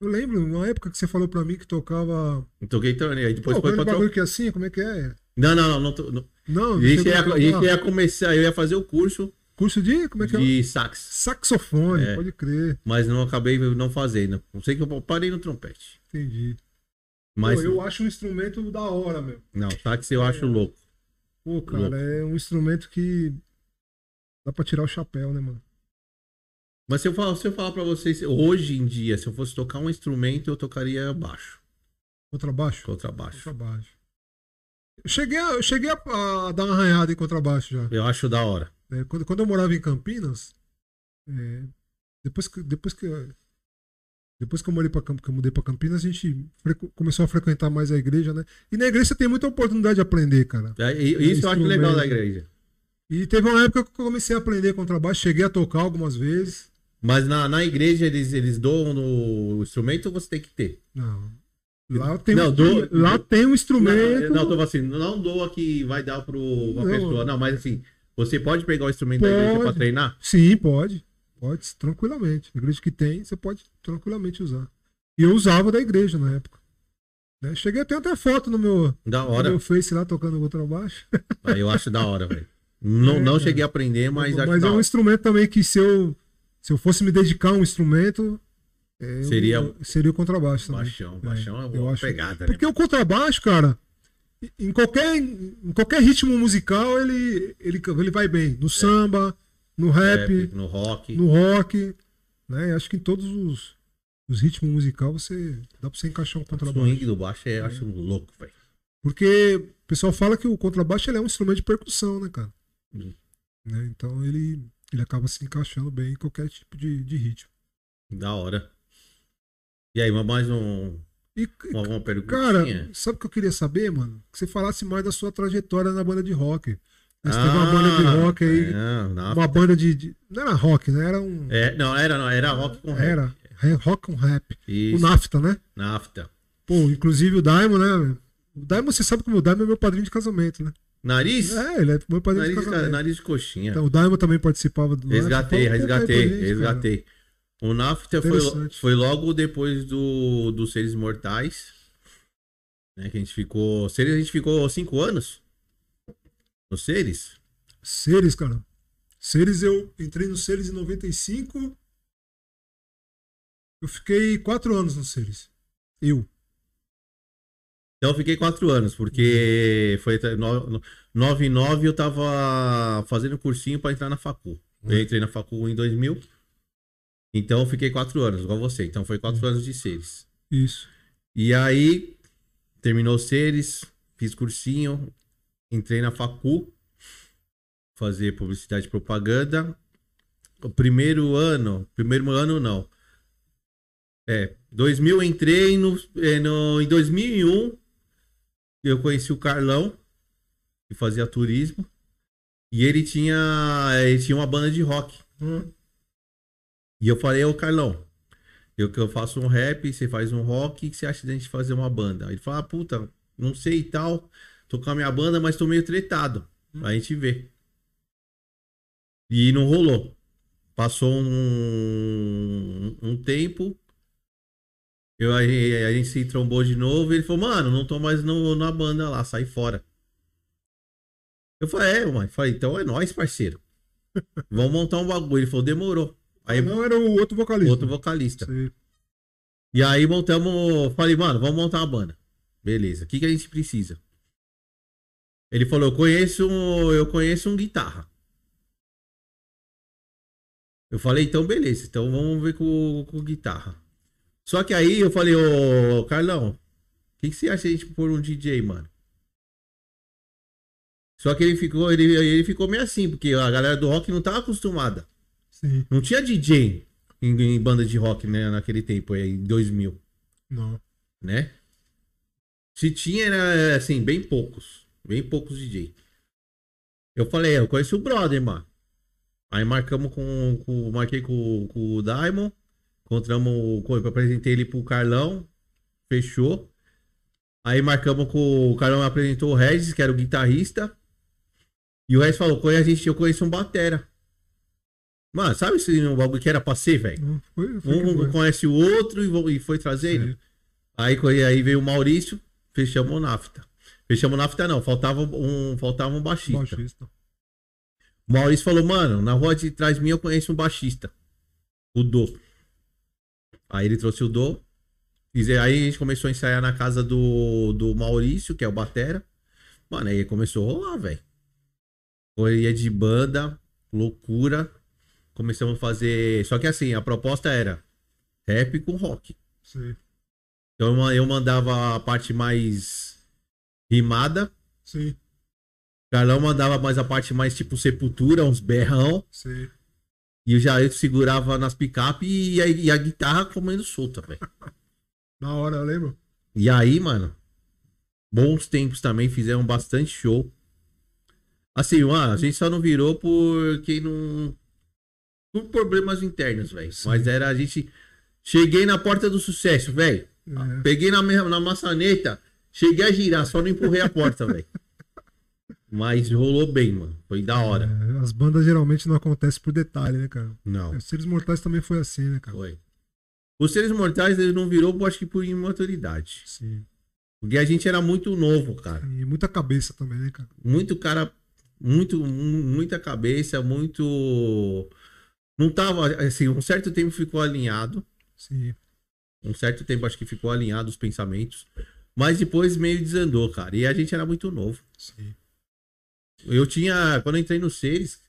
Eu lembro, uma época que você falou pra mim que tocava. Toquei torneio, aí depois Pô, foi pra bagulho que é assim, como é que é? Não, não, não, não, tô- não. Não, chegou ia, a gente ia começar, eu ia fazer o curso Curso de. Como é que é? de sax, Saxofone, É. pode crer. mas não acabei não fazendo. Não sei que eu parei no trompete. Entendi. Mas Pô, eu acho um instrumento da hora, meu. não, sax eu acho louco. Pô, cara, Louco. é um instrumento que dá pra tirar o chapéu, né, mano? Mas se eu falar, se eu falar para vocês, hoje em dia, se eu fosse tocar um instrumento, eu tocaria baixo, Contrabaixo? contrabaixo. Contrabaixo. Cheguei, a, cheguei a, a dar uma arranhada em contrabaixo já. Eu acho da hora. É, quando, quando eu morava em Campinas, é, depois, que, depois que eu- depois que eu morei para que eu mudei para Campinas, a gente começou a frequentar mais a igreja, né? E na igreja você tem muita oportunidade de aprender, cara. É, e- Isso eu acho legal da igreja. E teve uma época que eu comecei a aprender contrabaixo, cheguei a tocar algumas vezes. Mas na, na igreja eles, eles doam no instrumento ou você tem que ter? Não. Lá tem, Não, um, do- lá tem um instrumento. Não, não, tô falando assim, não doa que vai dar pro uma Não. pessoa. Não, mas assim, você pode pegar o instrumento da igreja Pode. treinar? Sim, pode. Pode, tranquilamente. A igreja que tem, você pode tranquilamente usar. E eu usava da igreja na época. Né? Cheguei a ter até foto no meu, Da hora. meu Face lá tocando contrabaixo. Aí Eu acho da hora, velho. Não, É, não cheguei a aprender, mas, acho Mas é um instrumento também que se eu, se eu fosse me dedicar a um instrumento, é, Seria- eu- seria o contrabaixo também. Baixão, É, baixão é, eu uma acho- pegada, né? Porque o contrabaixo, cara, em qualquer, em qualquer ritmo musical, ele, ele, ele vai bem. No samba, no rap, Rap, no rock. no rock, né? Acho que em todos os, os ritmos musicais você dá pra você encaixar um O contrabaixo. swing do baixo é, eu acho louco, velho. Porque o pessoal fala que o contrabaixo ele é um instrumento de percussão, né, cara? Hum. Né? Então ele, ele acaba se encaixando bem em qualquer tipo de, de ritmo. Da hora. E aí, mais um, E, uma, perguntinha? cara, sabe o que eu queria saber, mano? Que você falasse mais da sua trajetória na banda de rock. Você teve uma banda de rock aí, É, na- uma banda de, de- Não era rock, né? Era um. é, não, era, não, era rock com rap. Era ra- rock com rap. O Isso, NAFTA, né? nafta. Pô, inclusive o Daimon, né? O Daimon, você sabe que o Daimon é meu padrinho de casamento, né? Nariz? É, ele é meu padrinho Nariz, de casamento. nariz de coxinha. Então, o Daimon também participava do resgatei, aí resgatei, resgatei. O NAFTA foi, foi logo depois do, dos Seres Mortais. Né, que a gente ficou. Seres, a gente ficou cinco anos. Nos Seres? Seres, cara. Seres, eu entrei no Seres em 95. Eu fiquei quatro anos no Seres. Eu. Então eu fiquei quatro anos, porque foi até no- 9 e 9 eu tava fazendo cursinho pra entrar na facu. Eu entrei na facu em 2000. Então eu fiquei quatro anos, igual você. Então foi quatro anos de seres. Isso. E aí, terminou seres, fiz cursinho, entrei na facu, fazer publicidade e propaganda. O primeiro ano, primeiro ano não. É, 2000 eu entrei no, é, no em 2001 eu conheci o Carlão que fazia turismo e ele tinha ele tinha uma banda de rock. E eu falei, ô Carlão, eu que eu faço um rap, você faz um rock, o que você acha da gente fazer uma banda? Ele fala, ah, puta, não sei e tal, tô com a minha banda, mas tô meio tretado. A gente vê. E não rolou. Passou um, um tempo, eu, a, a gente se trombou de novo e ele falou, mano, não tô mais no, na banda lá, sai fora. Eu falei, é, mãe. Falei, então é nóis, parceiro. Vamos montar um bagulho. Ele falou, demorou. Aí não era o outro vocalista. outro vocalista. Sei. E aí montamos. Falei, mano, vamos montar uma banda. Beleza. O que, que a gente precisa? Ele falou, eu conheço, um- eu conheço um guitarra. Eu falei, então beleza, então vamos ver com, com guitarra. Só que aí eu falei, ô Carlão, o que, que você acha de a gente pôr um DJ, mano? Só que ele ficou, ele, ele ficou meio assim, porque a galera do rock não tava acostumada. Sim. Não tinha DJ em, em banda de rock, né, naquele tempo aí, em 2000, Não. né? Se tinha, era assim, bem poucos. Bem poucos DJ. Eu falei, eu conheço o brother, mano. Aí marcamos com. com marquei com, com o Diamond. Encontramos. o- com- apresentei ele pro Carlão. Fechou. Aí marcamos com. O Carlão apresentou o Regis, que era o guitarrista. E o Regis falou: "Conhe- a gente, eu conheço um Batera. Mano, sabe um bagulho que era pra ser, velho? Um conhece o outro e, foi trazendo. Sei. Aí, aí veio o Maurício, fechamos o NAFTA. Fechamos o NAFTA não, faltava um, faltava um baixista. Baixista. O Maurício falou, mano, na rua de trás minha eu conheço um baixista. O Dô. Aí ele trouxe o. Fiz- Aí a gente começou a ensaiar na casa do, do Maurício, que é o Batera. Mano, aí começou a rolar, velho. Correria de banda, loucura. Começamos a fazer. Só que assim, a proposta era rap com rock. Sei. Então eu ma- eu mandava a parte mais rimada. Sim. Carlão mandava mais a parte mais tipo sepultura, uns berrão. Sei. E o Jair segurava nas picape e a, e a guitarra comendo solta, velho. Na hora, eu lembro. E aí, mano, bons tempos também, fizeram bastante show. Assim, mano, a gente só não virou porque não. Por problemas internos, velho. Mas era a gente. Cheguei na porta do sucesso, velho. É. Peguei na, na maçaneta, cheguei a girar, só não empurrei a porta, velho. Mas rolou bem, mano. Foi da hora. É, as bandas geralmente não acontecem por detalhe, né, cara? Não. Os Seres Mortais também foi assim, né, cara? Foi. Os seres mortais ele não virou, acho que por imaturidade. Sim. Porque a gente era muito novo, cara. E muita cabeça também, né, cara? Muito cara. Muito, mu- muita cabeça, muito. Não tava. Assim, um certo tempo ficou alinhado. Sim. Um certo tempo acho que ficou alinhado os pensamentos. Mas depois meio desandou, cara. E a gente era muito novo. Sim. Eu tinha. Quando eu entrei no Seres,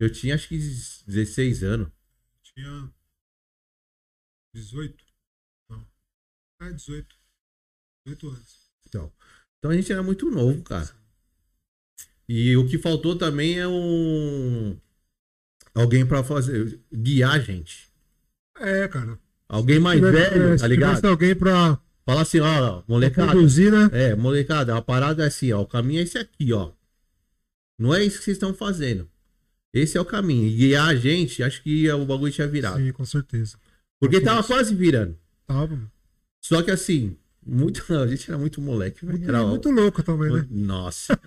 eu tinha acho que 16 anos. Tinha 18? Não. É, 18. 18 anos. Então, então a gente era muito novo, cara. E o que faltou também é um. Alguém pra fazer. guiar a gente. É, cara. Alguém mais é, velho, se tá ligado? alguém pra, Fala assim, ó, molecada. produzir, né? É, molecada, a parada é assim, ó. O caminho é esse aqui, ó. Não é isso que vocês estão fazendo. Esse é o caminho. E guiar a gente, acho que o bagulho tinha virado. Sim, com certeza. Porque tava quase virando. Tava. Só que assim, Muito, não, a gente era muito moleque, velho. Muito, Era, muito louco também, né? Nossa.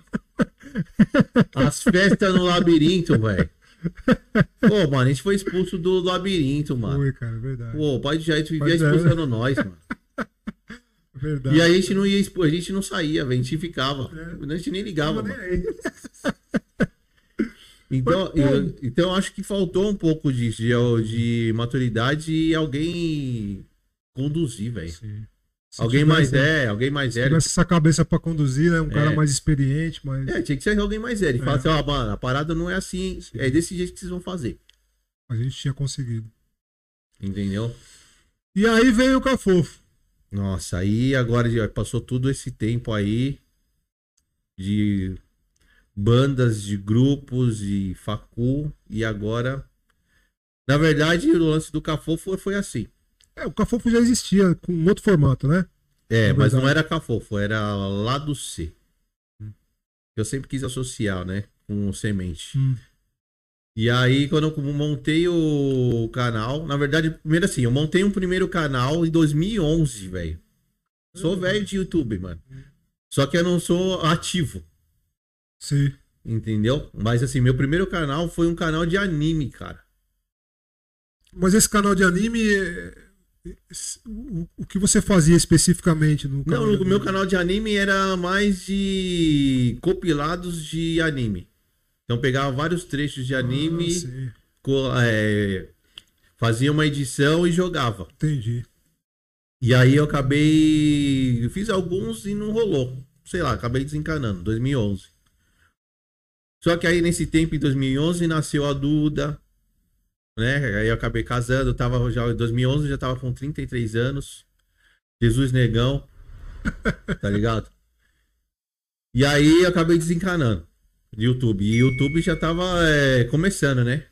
As festas no labirinto, velho. Pô, mano, a gente foi expulso do labirinto, mano. Foi, cara, é verdade. Pô, o pai de Jair vivia é. expulsando nós, mano. verdade. E aí a gente não ia expor, a gente não saía, velho. A gente ficava. É. A gente nem ligava. Então, pô, eu, então eu acho que faltou um pouco disso, de, de maturidade e alguém conduzir, velho. Sim. Se Alguém mais é, alguém mais Se velho. tivesse essa cabeça pra conduzir, né? Um cara É. mais experiente, mas É, tinha que ser alguém mais velho. É. falar assim, ó, mano, a parada não é assim, é desse jeito que vocês vão fazer. a gente tinha conseguido. Entendeu? E aí veio o Cafofo. Nossa, aí agora já passou todo esse tempo aí de bandas, de grupos, de facu, e agora. Na verdade, o lance do Cafofo foi assim. É, o Cafofo já existia com outro formato, né? É, mas não era Cafofo, era lado C. Eu sempre quis associar, né? Com o semente. Hum. E aí, quando eu montei o canal, na verdade, primeiro assim, eu montei um primeiro canal em 2011, velho. Sou velho de YouTube, mano. Só que eu não sou ativo, Sim. entendeu? Mas assim, meu primeiro canal foi um canal de anime, cara. Mas esse canal de anime. O, o que você fazia especificamente no canal? Não, o meu anime? canal de anime era mais de compilados de anime. Então pegava vários trechos de anime, Ah, sim. co- é, fazia uma edição e jogava. Entendi. E aí eu acabei. Eu fiz alguns e não rolou. Sei lá, acabei desencanando, 2011. Só que aí nesse tempo, em 2011, nasceu a Duda. Né? Aí eu acabei casando. Eu tava já em 2011, eu já tava com 33 anos. Jesus Negão. Tá ligado? E aí eu acabei desencanando de YouTube. E YouTube já tava é, começando, né?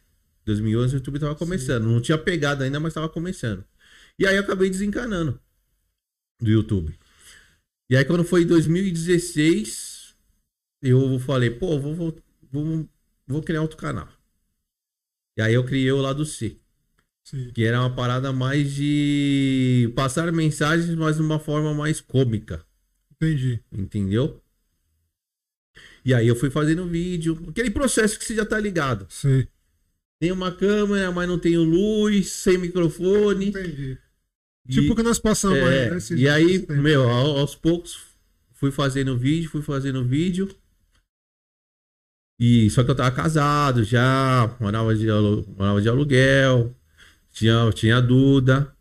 2011 o YouTube tava começando. Não tinha pegado ainda, mas tava começando. E aí eu acabei desencanando do YouTube. E aí quando foi em 2016, eu falei, pô, vou, vou, vou, vou criar outro canal. E aí eu criei o lado C, Sim. que era uma parada mais de passar mensagens, mas de uma forma mais cômica, Entendi. entendeu? E aí eu fui fazendo vídeo, aquele processo que você já tá ligado. Sei. Tem uma câmera, mas não tenho luz, sem microfone. Entendi. E- Tipo o que nós passamos É, aí, né? e aí, meu, ao- aos poucos fui fazendo vídeo, fui fazendo vídeo. E só que eu tava casado já, morava de, morava de aluguel, tinha, tinha Duda.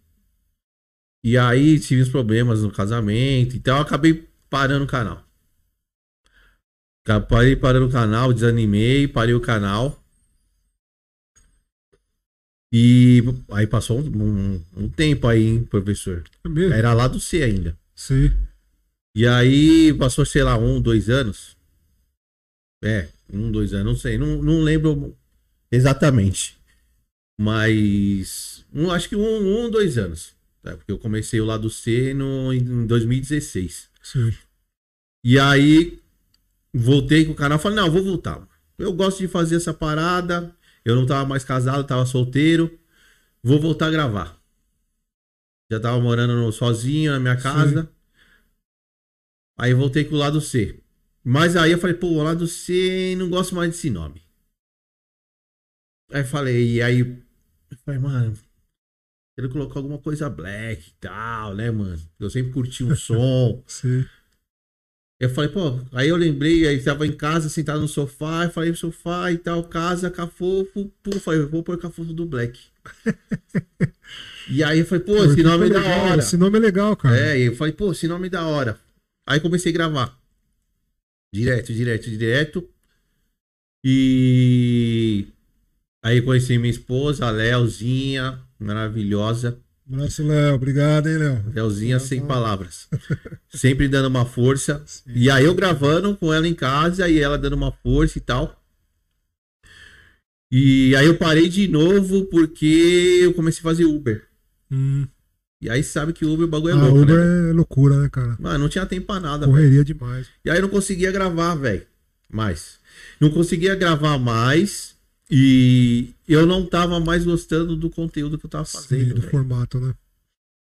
E aí tive uns problemas no casamento, então eu acabei parando o canal. Ca- Parei parando o canal, desanimei, parei o canal. E aí passou um, um- um tempo aí, hein, professor. É? Era lá do C ainda. Sei. E aí passou, sei lá, um, dois anos. É, um, dois anos, não sei, não, não lembro exatamente. Mas um, acho que um, um, dois anos. tá? Porque eu comecei o lado C no, em 2016. Sei. E aí voltei com o canal e falei, não, vou voltar. Eu gosto de fazer essa parada. Eu não tava mais casado, tava solteiro. Vou voltar a gravar. Já tava morando no- sozinho na minha casa. Aí voltei com o lado C. Mas aí eu falei, pô, o lado C não gosto mais desse nome. Aí falei, e aí eu falei, mano, quero colocar alguma coisa black e tal, né, mano? Eu sempre curti um som. Sei. Eu falei, pô, aí eu lembrei, aí tava em casa, sentado no sofá, eu falei, sofá e tal, casa, cafofo, pô, falei, vou pôr cafofo do Black. e aí eu falei, pô, esse que nome é da legal, hora. Esse nome é legal, cara. É, eu falei, pô, esse nome é da hora. Aí comecei a gravar. Direto, direto, direto. E aí conheci minha esposa, a Leozinha, maravilhosa. Abraço, Léo. Obrigado, hein, Léo. Leozinha Ah, sem palavras. Sempre dando uma força. Sim. E aí eu gravando com ela em casa e ela dando uma força e tal. E aí eu parei de novo porque eu comecei a fazer Uber. Hum. E aí sabe que Uber o bagulho é Ah, louco, Uber né? é loucura, né, cara? Mano, não tinha tempo pra nada. Correria demais. E aí eu não conseguia gravar, velho. Mais. Não conseguia gravar mais. E eu não tava mais gostando do conteúdo que eu tava Sim, fazendo. do velho. formato, né?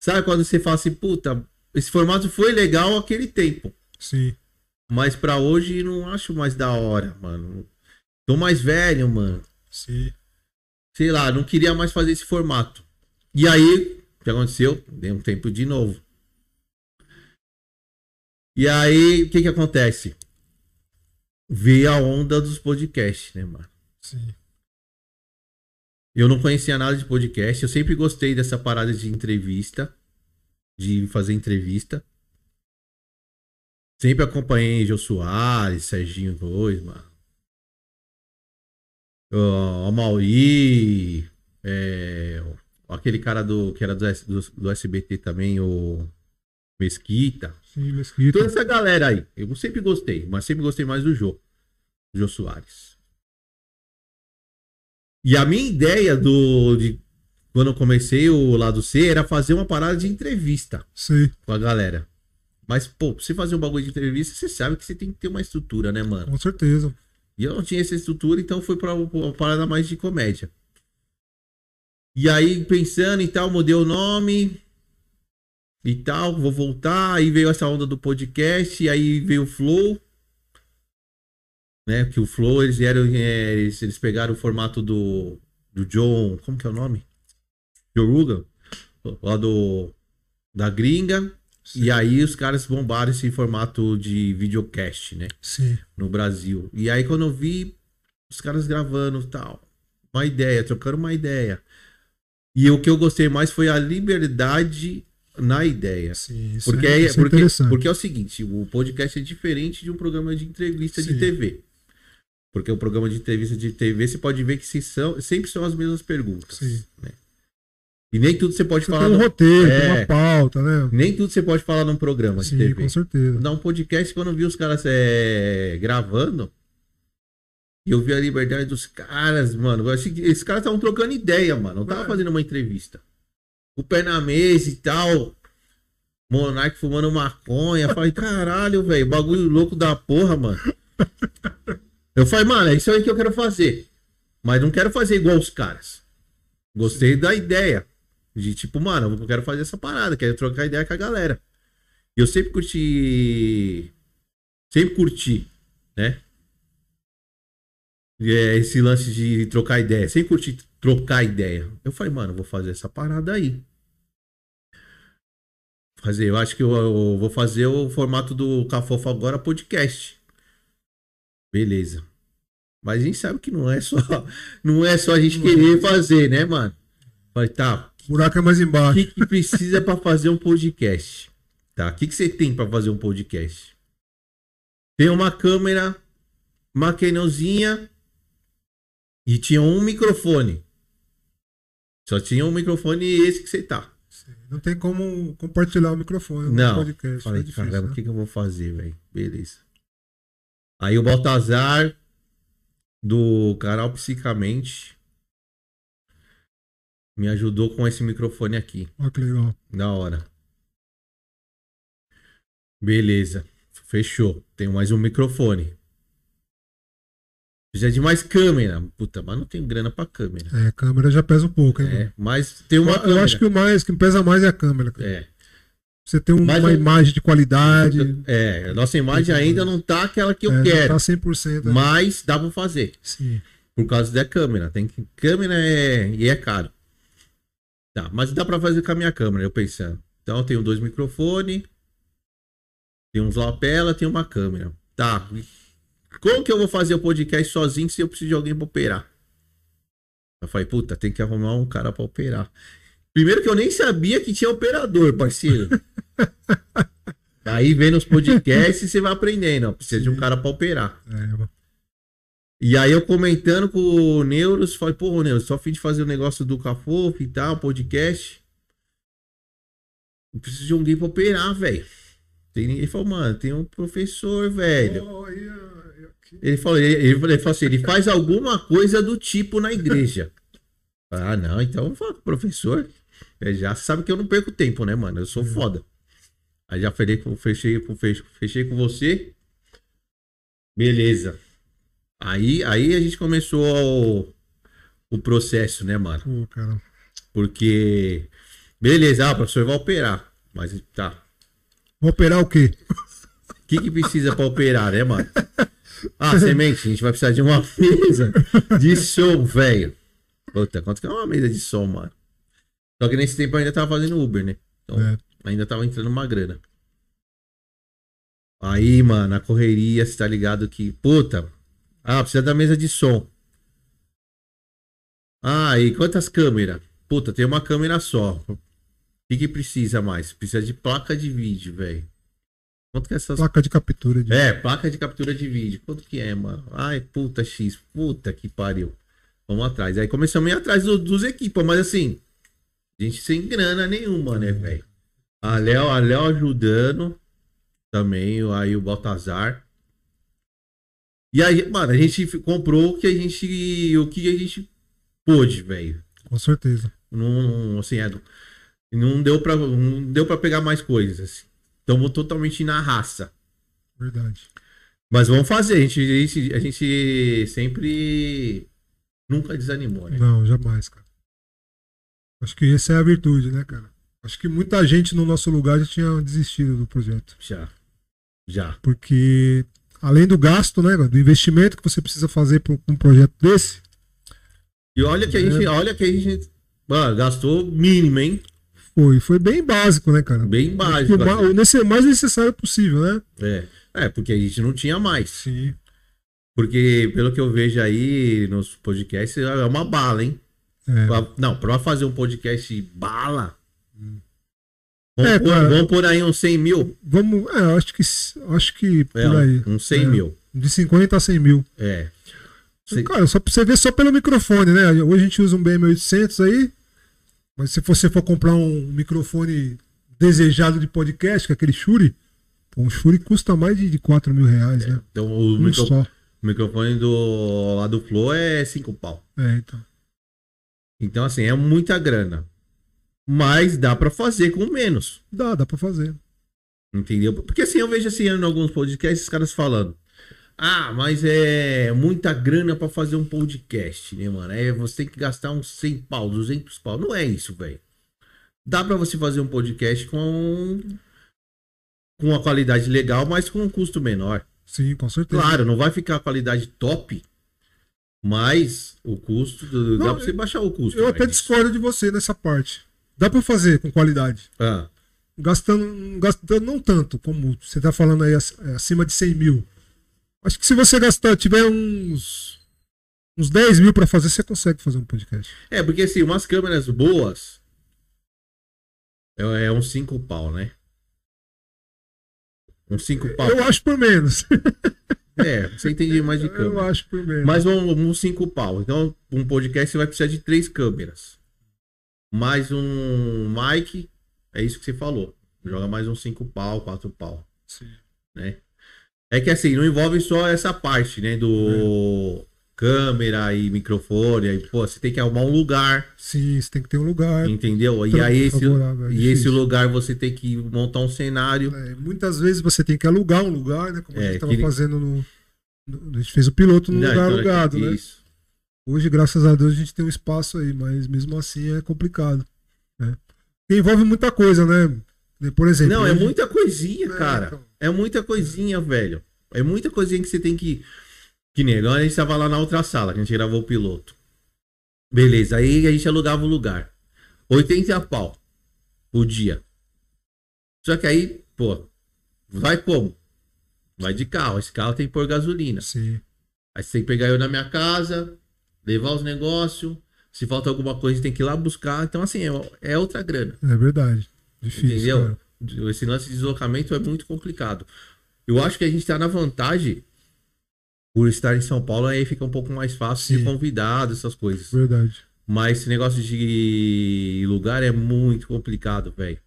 Sabe quando você fala assim, puta, esse formato foi legal aquele tempo. Sim. Mas pra hoje não acho mais da hora, mano. Tô mais velho, mano. Sim. Sei lá, não queria mais fazer esse formato. E aí, o que aconteceu? Dei um tempo de novo. E aí, o que que acontece? Veio a onda dos podcasts, né, mano? Sim. Eu não conhecia nada de podcast. Eu sempre gostei dessa parada de entrevista. De fazer entrevista. Sempre acompanhei Jô Soares, Serginho Dois, mano. O Mauri. É, aquele cara do que era do, do, do SBT também, o Mesquita. Sim, Mesquita. Toda essa galera aí. Eu sempre gostei, mas sempre gostei mais do Jô. Jô Soares. E a minha ideia do. De, quando eu comecei o lado C era fazer uma parada de entrevista Sei, com a galera. Mas, pô, pra você fazer um bagulho de entrevista, você sabe que você tem que ter uma estrutura, né, mano? com certeza. E eu não tinha essa estrutura, então foi pra uma parada mais de comédia. E aí, pensando e tal, mudei o nome e tal, vou voltar. Aí veio essa onda do podcast, e aí veio o Flow. Né? Que o Flow, eles eram. é, eles, eles pegaram o formato do, do John. Como que é o nome? Joe Rogan. Lá do. Da gringa. Sim. E aí os caras bombaram esse formato de videocast, né? Sim. no Brasil. E aí quando eu vi os caras gravando tal, uma ideia, trocando uma ideia. E o que eu gostei mais foi a liberdade na ideia. Sim. Isso Porque é, isso é porque, interessante. porque é o seguinte, o podcast é diferente de um programa de entrevista de Sim. TV. Porque o programa de entrevista de TV, você pode ver que se são, sempre são as mesmas perguntas. Sim. né? E nem tudo você pode Você falar. tem um no- roteiro, tem É. uma pauta, né? nem tudo você pode falar num programa de Sim, TV. com certeza. Dar um podcast, quando eu vi os caras é, gravando, e eu vi a liberdade dos caras, mano. Eu achei que esses caras estavam trocando ideia, mano. Não tava fazendo uma entrevista. O pé na mesa e tal. Monark fumando maconha. Falei, caralho, velho, bagulho louco da porra, mano. Eu falei, mano, é isso aí que eu quero fazer. Mas não quero fazer igual os caras. Gostei da ideia. De tipo, mano, eu quero fazer essa parada, quero trocar ideia com a galera. E eu sempre curti. Sempre curti, né? É, esse lance de trocar ideia. Sempre curti trocar ideia. Eu falei, mano, vou fazer essa parada aí. Fazer, eu acho que eu, eu vou fazer o formato do Cafofo agora podcast. Beleza. Mas a gente sabe que não é só, não é só a gente querer fazer, né, mano? Falei, tá, O buraco é mais o embaixo. que, que precisa pra fazer um podcast? Tá? O que, que você tem pra fazer um podcast? Tem uma câmera, uma Canonzinha e tinha um microfone. Só tinha um microfone esse que você tá. Não tem como compartilhar o microfone Não. podcast. Falei, é difícil, caramba, o né? que, que eu vou fazer, velho? Beleza. Aí o Baltazar, do canal Psicamente, me ajudou com esse microfone aqui. Olha que legal. Da hora. Beleza. Fechou. Tenho mais um microfone. Precisa de mais câmera. Puta, mas não tenho grana pra câmera. É, a câmera já pesa um pouco, hein? É, mas tem uma eu, eu câmera. acho que o mais que pesa mais é a câmera. cara. É, Você tem um- Mas uma imagem de qualidade. é, a nossa imagem ainda não tá aquela que eu é, não quero. Tá 100%. né? Mas dá pra fazer. Sim. Por causa da câmera. Tem que... Câmera é... E é caro. Tá, mas dá pra fazer com a minha câmera, eu pensando. Então eu tenho dois microfones. Tem uns lapela, tem uma câmera. Tá. Como que eu vou fazer o podcast sozinho se eu preciso de alguém pra operar? Eu falei, puta, tem que arrumar um cara pra operar. Primeiro que eu nem sabia que tinha operador, parceiro. Aí vendo os podcasts você vai aprendendo, ó, precisa de um Sim. cara pra operar. É, E aí eu comentando com o Neuros, falei, pô, Neuros, só fim de fazer o negócio do Cafofo e tal, podcast. Eu preciso de alguém pra operar, velho. Tem ninguém. Ele falou, mano, tem um professor, velho. Oh, aí. Ele falou, ele, ele falou- assim, ele faz alguma coisa do tipo na igreja. ah, não, então professor. Ele já sabe que eu não perco tempo, né, mano? Eu sou foda. Aí já falei com, fechei, com, fechei, fechei com você. Beleza. Aí, aí a gente começou o, o processo, né, mano? Pô, cara. Porque. Beleza, ah, o professor vai operar. Mas tá. Vou operar o quê? O que, que precisa pra operar, né, mano? Ah, semente, a gente vai precisar de uma mesa de som, velho. Puta, quanto que é uma mesa de som, mano? Só que nesse tempo eu ainda tava fazendo Uber, né? Então, É. ainda tava entrando uma grana. Aí, mano, a correria, você tá ligado que, puta, ah, precisa da mesa de som. Ah, e quantas câmeras? Puta, tem uma câmera só. O que que precisa mais? Precisa de placa de vídeo, velho. Quanto que é essas Placa de captura de. é, placa de captura de vídeo. Quanto que é, mano? Ai, puta X. Puta que pariu. Vamos atrás. Aí começamos a ir atrás do- dos equipos, mas assim, a gente sem grana nenhuma, né, velho? A Léo, a Léo ajudando também, aí o Baltazar. E aí, mano, a gente comprou o que a gente, o que a gente pôde, velho. Com certeza. Não, assim, é, não deu pra, não deu pra pegar mais coisas, assim. Estamos totalmente na raça. Verdade. Mas vamos fazer, a gente, a gente, a gente sempre nunca desanimou, né? Não, jamais, cara. Acho que essa é a virtude, né, cara? Acho que muita gente no nosso lugar já tinha desistido do projeto. Já. Já. Porque, além do gasto, né, do investimento que você precisa fazer para um projeto desse, E olha que a gente, olha que a gente mano, gastou mínimo, hein? Foi, foi bem básico, né, cara? Bem básico. que o nesse- mais necessário possível, né? É. é, porque a gente não tinha mais. Sim. Porque, pelo que eu vejo aí nos podcasts, é uma bala, hein? É. Pra- não, pra fazer um podcast bala. Vamos, É, pôr, cara. vamos pôr aí uns 100 mil. Vamos, é, acho que, acho que por É, aí. uns 100 É. mil. De 50 a 100 mil. É. Cara, só pra você ver só pelo microfone, né? Hoje a gente usa um BM800 aí, mas se você for comprar um microfone desejado de podcast, que é aquele Shure, um Shure custa mais de, de 4 mil reais, né? Então, o, Um micro- só. o microfone do, lá do Flow é 5 pau. É, então. Então, assim, é muita grana. Mas dá pra fazer com menos. Dá, dá pra fazer. Entendeu? Porque assim, eu vejo assim em alguns podcasts, os caras falando. Ah, mas é muita grana pra fazer um podcast, né, mano? É, você tem que gastar uns 100 pau, 200 pau. Não é isso, velho. Dá pra você fazer um podcast com com uma qualidade legal, mas com um custo menor. Sim, com certeza. Claro, não vai ficar a qualidade top, mas o custo, dá Não, pra você baixar o custo. Eu velho. até discordo de você nessa parte. Dá pra fazer com qualidade. Ah, Gastando, gastando não tanto, como você tá falando aí, ac- acima de 100 mil. Acho que se você gastar, tiver uns, uns 10 mil pra fazer, você consegue fazer um podcast. É, porque assim, umas câmeras boas é, é uns 5 pau, né? Uns 5 pau. Eu acho por menos. É, você entende mais de Eu câmera. acho por menos. Mas vamos uns 5 pau. Então, um podcast você vai precisar de três câmeras. Mais um mic, é isso que você falou. Joga mais uns 5 pau, 4 pau, Sim. né? É que assim, não envolve só essa parte, né? Do câmera e microfone. Aí, pô, você tem que arrumar um lugar. Sim, você tem que ter um lugar. Entendeu? E aí esse, é e esse lugar você tem que montar um cenário. É, muitas vezes você tem que alugar um lugar, né? Como a É, gente tava que fazendo no, no- A gente fez o piloto num lugar então, alugado, né? Isso. Hoje, graças a Deus, a gente tem um espaço aí, mas mesmo assim é complicado. Né? Porque envolve muita coisa, né? Por exemplo. Não, é hoje- muita coisinha, É, cara. então. É muita coisinha, velho. É muita coisinha que você tem que. Que nem a gente tava lá na outra sala, que a gente gravou o piloto. Beleza, aí a gente alugava o lugar. 80 pau o dia. Só que aí, pô, vai como? Vai de carro. Esse carro tem que pôr gasolina. Sim. Aí você tem que pegar eu na minha casa, levar os negócios. Se falta alguma coisa, tem que ir lá buscar. Então, assim, é, é outra grana. É verdade. Difícil. Entendeu? cara. Esse lance de deslocamento é muito complicado. Eu acho que a gente tá na vantagem por estar em São Paulo, aí fica um pouco mais fácil Sim. ser convidado, essas coisas. Verdade. Mas esse negócio de lugar é muito complicado, velho.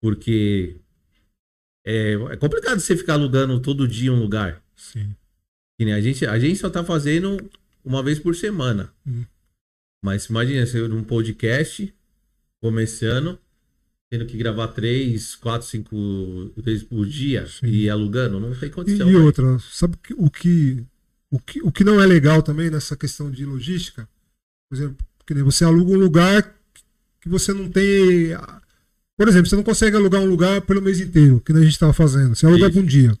Porque é, é complicado você ficar alugando todo dia um lugar. Sim. A gente, a gente só tá fazendo uma vez por semana. Hum. Mas imagina, você num podcast, começando, tendo que gravar três, quatro, cinco vezes por dia Sim. e alugando, não tem E, condição. e velho. outra, sabe o que, o que o que não é legal também nessa questão de logística? Por exemplo, que você aluga um lugar que você não tem a, Por exemplo, você não consegue alugar um lugar pelo mês inteiro, que a gente estava fazendo. Você aluga por um dia.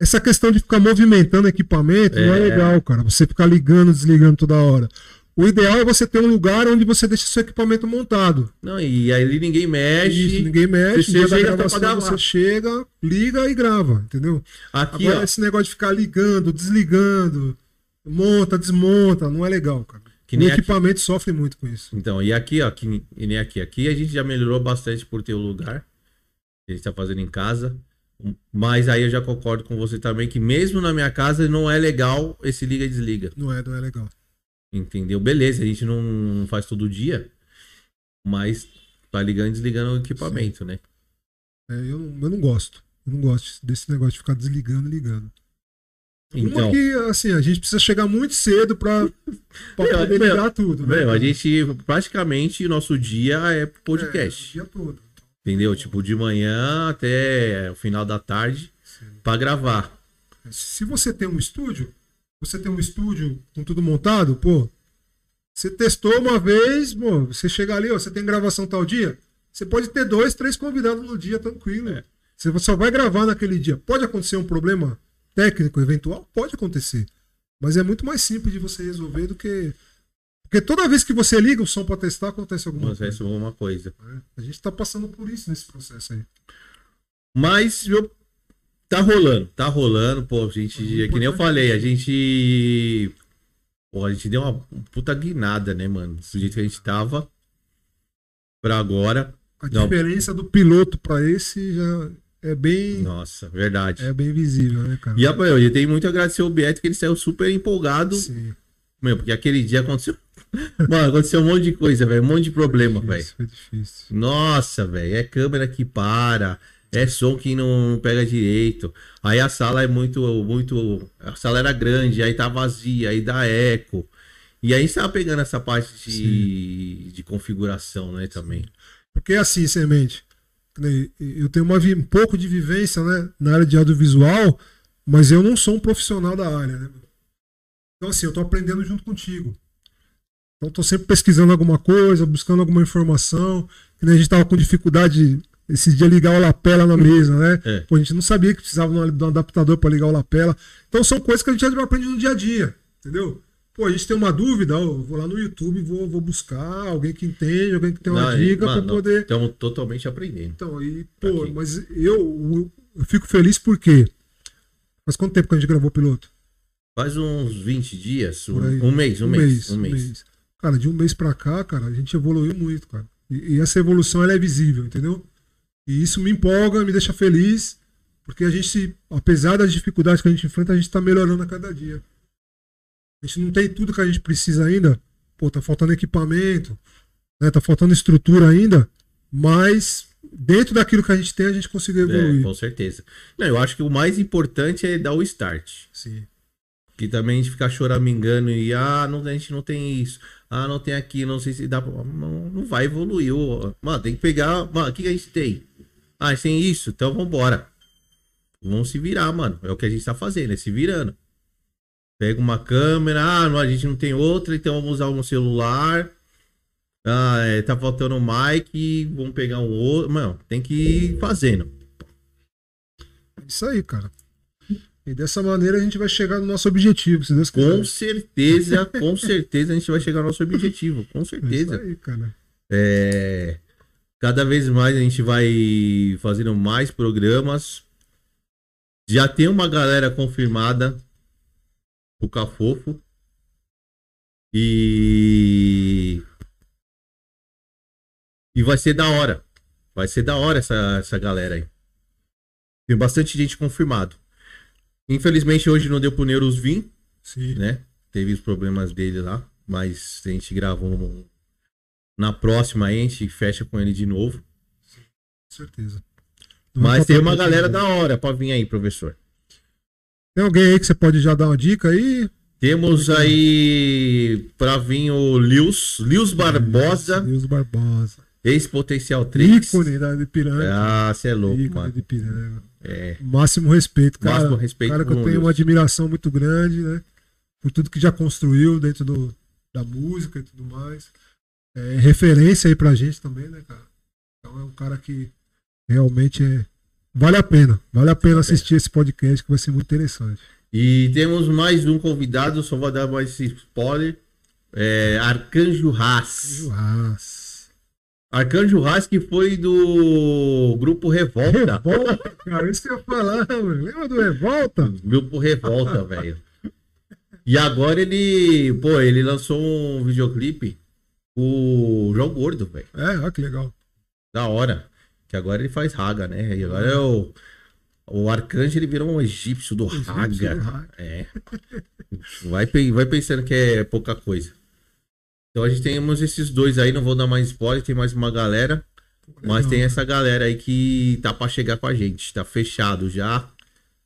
Essa questão de ficar movimentando equipamento não é É. legal, cara. Você ficar ligando, desligando toda hora. O ideal é você ter um lugar onde você deixa seu equipamento montado. Não, e aí ninguém mexe. Isso, ninguém mexe, você chega gravação você chega, liga e grava, entendeu? Aqui, Agora ó. esse negócio de ficar ligando, desligando, monta, desmonta, não é legal, cara. Que o nem aqui. equipamento sofre muito com isso. Então, e aqui, ó, que, e nem aqui. Aqui a gente já melhorou bastante por ter o lugar. A gente tá fazendo em casa. Mas aí eu já concordo com você também que mesmo na minha casa não é legal esse liga e desliga. Não é, não é legal. Entendeu? Beleza, a gente não, faz todo dia. Mas tá ligando e desligando o equipamento, né? É, eu, não, eu não gosto. Eu não gosto desse negócio de ficar desligando e ligando. Então, Uma que, assim, a gente precisa chegar muito cedo Meu, poder meu, ligar tudo. né, Meu, a gente praticamente o nosso dia é É, podcast. o dia todo. Entendeu? Tipo, de manhã até o final da tarde pra gravar. Se você tem um estúdio, você tem um estúdio com tudo montado, pô. Você testou uma vez, pô, você chega ali, ó, você tem gravação tal dia, você pode ter dois, três convidados no dia, tranquilo. É. Você só vai gravar naquele dia. Pode acontecer um problema técnico, eventual? Pode acontecer. Mas é muito mais simples de você resolver do que. Porque toda vez que você liga o som pra testar, acontece alguma Acontece coisa. alguma coisa. né? A gente tá passando por isso nesse processo aí. Mas eu, tá rolando, tá rolando, pô, a gente, é que nem eu falei, a gente. Pô, a gente deu uma puta guinada, né, mano? Do jeito que a gente tava. Pra agora. A Não. diferença do piloto pra esse já é bem, Nossa, verdade. é bem visível, né, cara? E a, eu, tenho muito a agradecer o Beto que ele saiu super empolgado. Sim, Meu, porque aquele dia aconteceu. Mano, aconteceu um monte de coisa, velho. Um monte de problema, velho. isso foi difícil. Nossa, velho, é câmera que para, é som que não pega direito. Aí a sala é muito, muito. A sala era grande, aí tá vazia, aí dá eco. E aí você tá pegando essa parte de, de configuração, né, também. Porque assim, semente, eu tenho uma, um pouco de vivência né, na área de audiovisual, mas eu não sou um profissional da área. Né? Então, assim, eu tô aprendendo junto contigo. Então, tô sempre pesquisando alguma coisa, buscando alguma informação. A gente tava com dificuldade esse dia ligar o lapela na mesa, né? É. Pô, a gente não sabia que precisava de um- um adaptador para ligar o lapela. Então, são coisas que a gente aprende no dia a dia, entendeu? Pô, a gente tem uma dúvida, eu vou lá no YouTube, vou, vou buscar alguém que entende, alguém que tem uma Não, dica para poder. Estamos totalmente aprendendo. Então, e, pô, Aqui. mas eu, eu, fico feliz porque. Faz quanto tempo que a gente gravou o piloto? Faz uns 20 dias, um, aí. um mês, um, mês, um mês. Cara, de um mês pra cá, cara, a gente evoluiu muito, cara. E, e essa evolução ela é visível, entendeu? E isso me empolga, me deixa feliz, porque a gente, apesar das dificuldades que a gente enfrenta, a gente tá melhorando a cada dia. A gente não tem tudo que a gente precisa ainda. Pô, tá faltando equipamento, né? Tá faltando estrutura ainda, mas dentro daquilo que a gente tem, a gente conseguiu É, evoluir. com certeza. Não, eu acho que o mais importante é dar o start. Sim. Que também a gente ficar choramingando e ah, não, a gente não tem isso. Ah, não tem aqui, não sei se dá. Não, não vai evoluir. Mano, tem que pegar. Mano, o que a gente tem? Ah, tem isso, então vambora. Vamos se virar, mano. É o que a gente tá fazendo, é se virando. Pega uma câmera, ah, a gente não tem outra, então vamos usar um celular. Ah, é, tá faltando um mic, vamos pegar um outro. Mano, tem que ir fazendo. Isso aí, cara. E dessa maneira a gente vai chegar no nosso objetivo, se Deus quiser. Com certeza, com certeza a gente vai chegar ao nosso objetivo. Com É Isso certeza. aí, cara. É, cada vez mais a gente vai fazendo mais programas. Já tem uma galera confirmada o Cafofo. E. E vai ser da hora. Vai ser da hora essa, essa galera aí. Tem bastante gente confirmado. Infelizmente hoje não deu pro Neuros vir, Sim, né? Teve os problemas dele lá, mas a gente gravou um- na próxima aí, a gente fecha com ele de novo. com certeza. Não Mas tem uma galera da hora pra vir aí, professor. Tem alguém aí que você pode já dar uma dica aí? Temos aí pra vir o Lius, Lius Barbosa, Deus Barbosa. ex-potencial 3. Ícone da Ipiranga. Ah, você é louco, Ícone mano. de Ipiranga. É. Máximo respeito, cara. Máximo respeito cara que com eu tenho Deus. uma admiração muito grande, né? Por tudo que já construiu dentro do, da música e tudo mais. É referência aí pra gente também, né, cara? Então é um cara que realmente é. Vale a pena. Vale a pena assistir esse podcast que vai ser muito interessante. E temos mais um convidado, só vou dar mais spoiler. É Arcanjo Haas. Churras. Arcanjo Haas que foi do grupo Revolta. Revolta, cara. Isso que eu ia falar, mano. Lembra do Revolta? Grupo Revolta, velho. E agora ele, pô, ele lançou um videoclipe o João Gordo, velho. É, olha que legal. Da hora. Que agora ele faz raga, né? E agora é o. O arcanjo ele virou um egípcio do Egípcio do raga. raga. É. Vai, vai pensando que é pouca coisa. Então a gente temos esses dois aí, não vou dar mais spoiler, tem mais uma galera. Mas Legal, tem essa galera aí que tá pra chegar com a gente. Tá fechado já.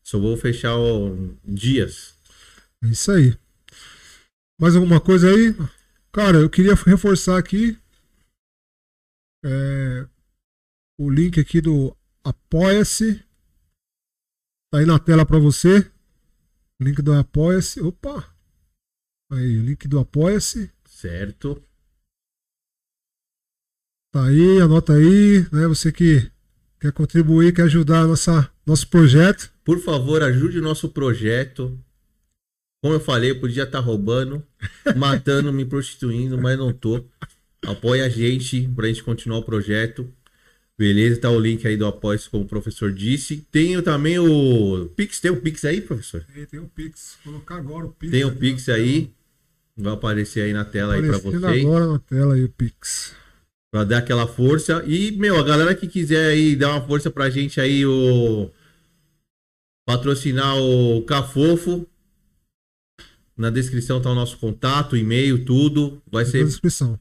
Só vou fechar o... dias. É isso aí. Mais alguma coisa aí? Cara, eu queria reforçar aqui é, o link aqui do Apoia-se. Tá aí na tela pra você. Link do Apoia-se. Opa! Aí, o link do Apoia-se. Certo? Tá aí, anota aí, né? Você que quer contribuir, quer ajudar nossa, nosso projeto. Por favor, ajude o nosso projeto. Como eu falei, eu podia estar roubando, matando, me prostituindo, mas não tô. Apoia a gente pra gente continuar o projeto. Beleza? Tá o link aí do Apoia-se, como o professor disse. Tem também o Pix. Tem o Pix aí, professor? Tem, tem o Pix. Vou colocar agora o Pix. Tem o Pix aí. Vai aparecer aí na tela aí pra vocês. agora na tela aí o Pix. Pra dar aquela força. E, meu, a galera que quiser aí dar uma força pra gente aí, o. Patrocinar o Cafofo. Na descrição tá o nosso contato, e-mail, tudo. Vai Tá ser. na descrição.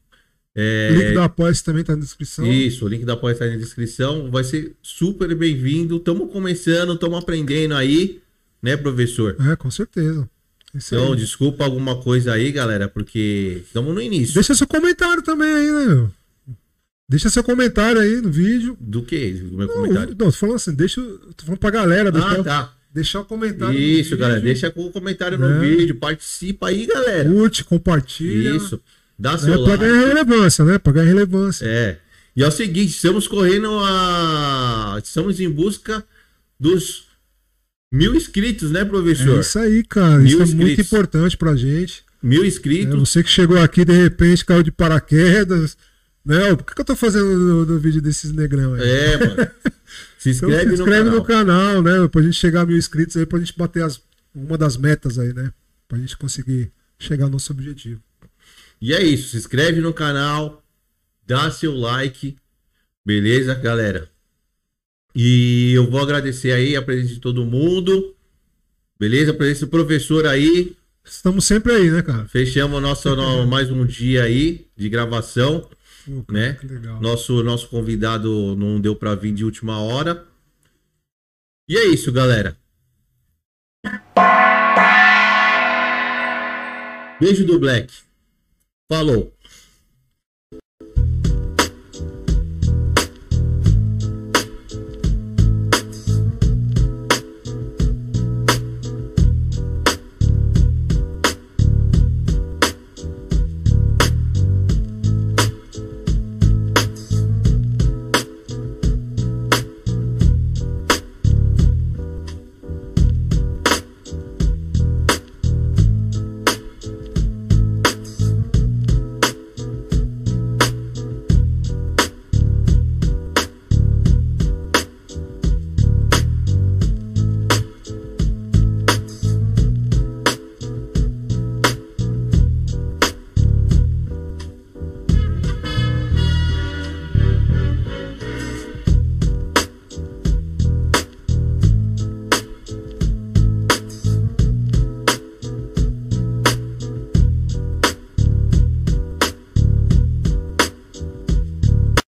é, O link do Apoia-se também tá na descrição. Isso, o link da apoio tá na descrição. Vai ser super bem-vindo. Estamos começando, estamos aprendendo aí, né, professor? É, com certeza. Isso Então, aí. desculpa alguma coisa aí, galera, porque estamos no início. Deixa seu comentário também aí, né, meu? Deixa seu comentário aí no vídeo. Do que? Do meu Não, comentário. não, tô falando assim, deixa. Tô falando pra galera, Ah, tá. Deixar o comentário. no Isso, galera. Deixa o comentário no Né? vídeo. Participa aí, galera. Curte, compartilha. Isso. Dá É seu pra ganhar like. relevância, né? Pra ganhar relevância. É. E é o seguinte, estamos correndo a. Estamos em busca dos mil inscritos, né, É, professor? isso aí, cara. Mil isso é muito inscritos. importante pra gente. Mil É, inscritos. você que chegou aqui, de repente, caiu de paraquedas. Né? Por que, que eu tô fazendo no, no vídeo desses negrão aí? É, mano. Se Então inscreve, se inscreve no, no canal. canal, né? Pra gente chegar a mil inscritos aí, pra gente bater as, uma das metas aí, né? Pra gente conseguir chegar ao nosso objetivo. E é isso. Se inscreve no canal. Dá seu like. Beleza, galera? E eu vou agradecer aí a presença de todo mundo. Beleza? A presença do professor aí. Estamos sempre aí, né, cara? Fechamos nosso, no- mais um dia aí de gravação. Pô, cara, Né? Nosso, nosso convidado não deu pra vir de última hora. E é isso, galera. Beijo do Black. Falou.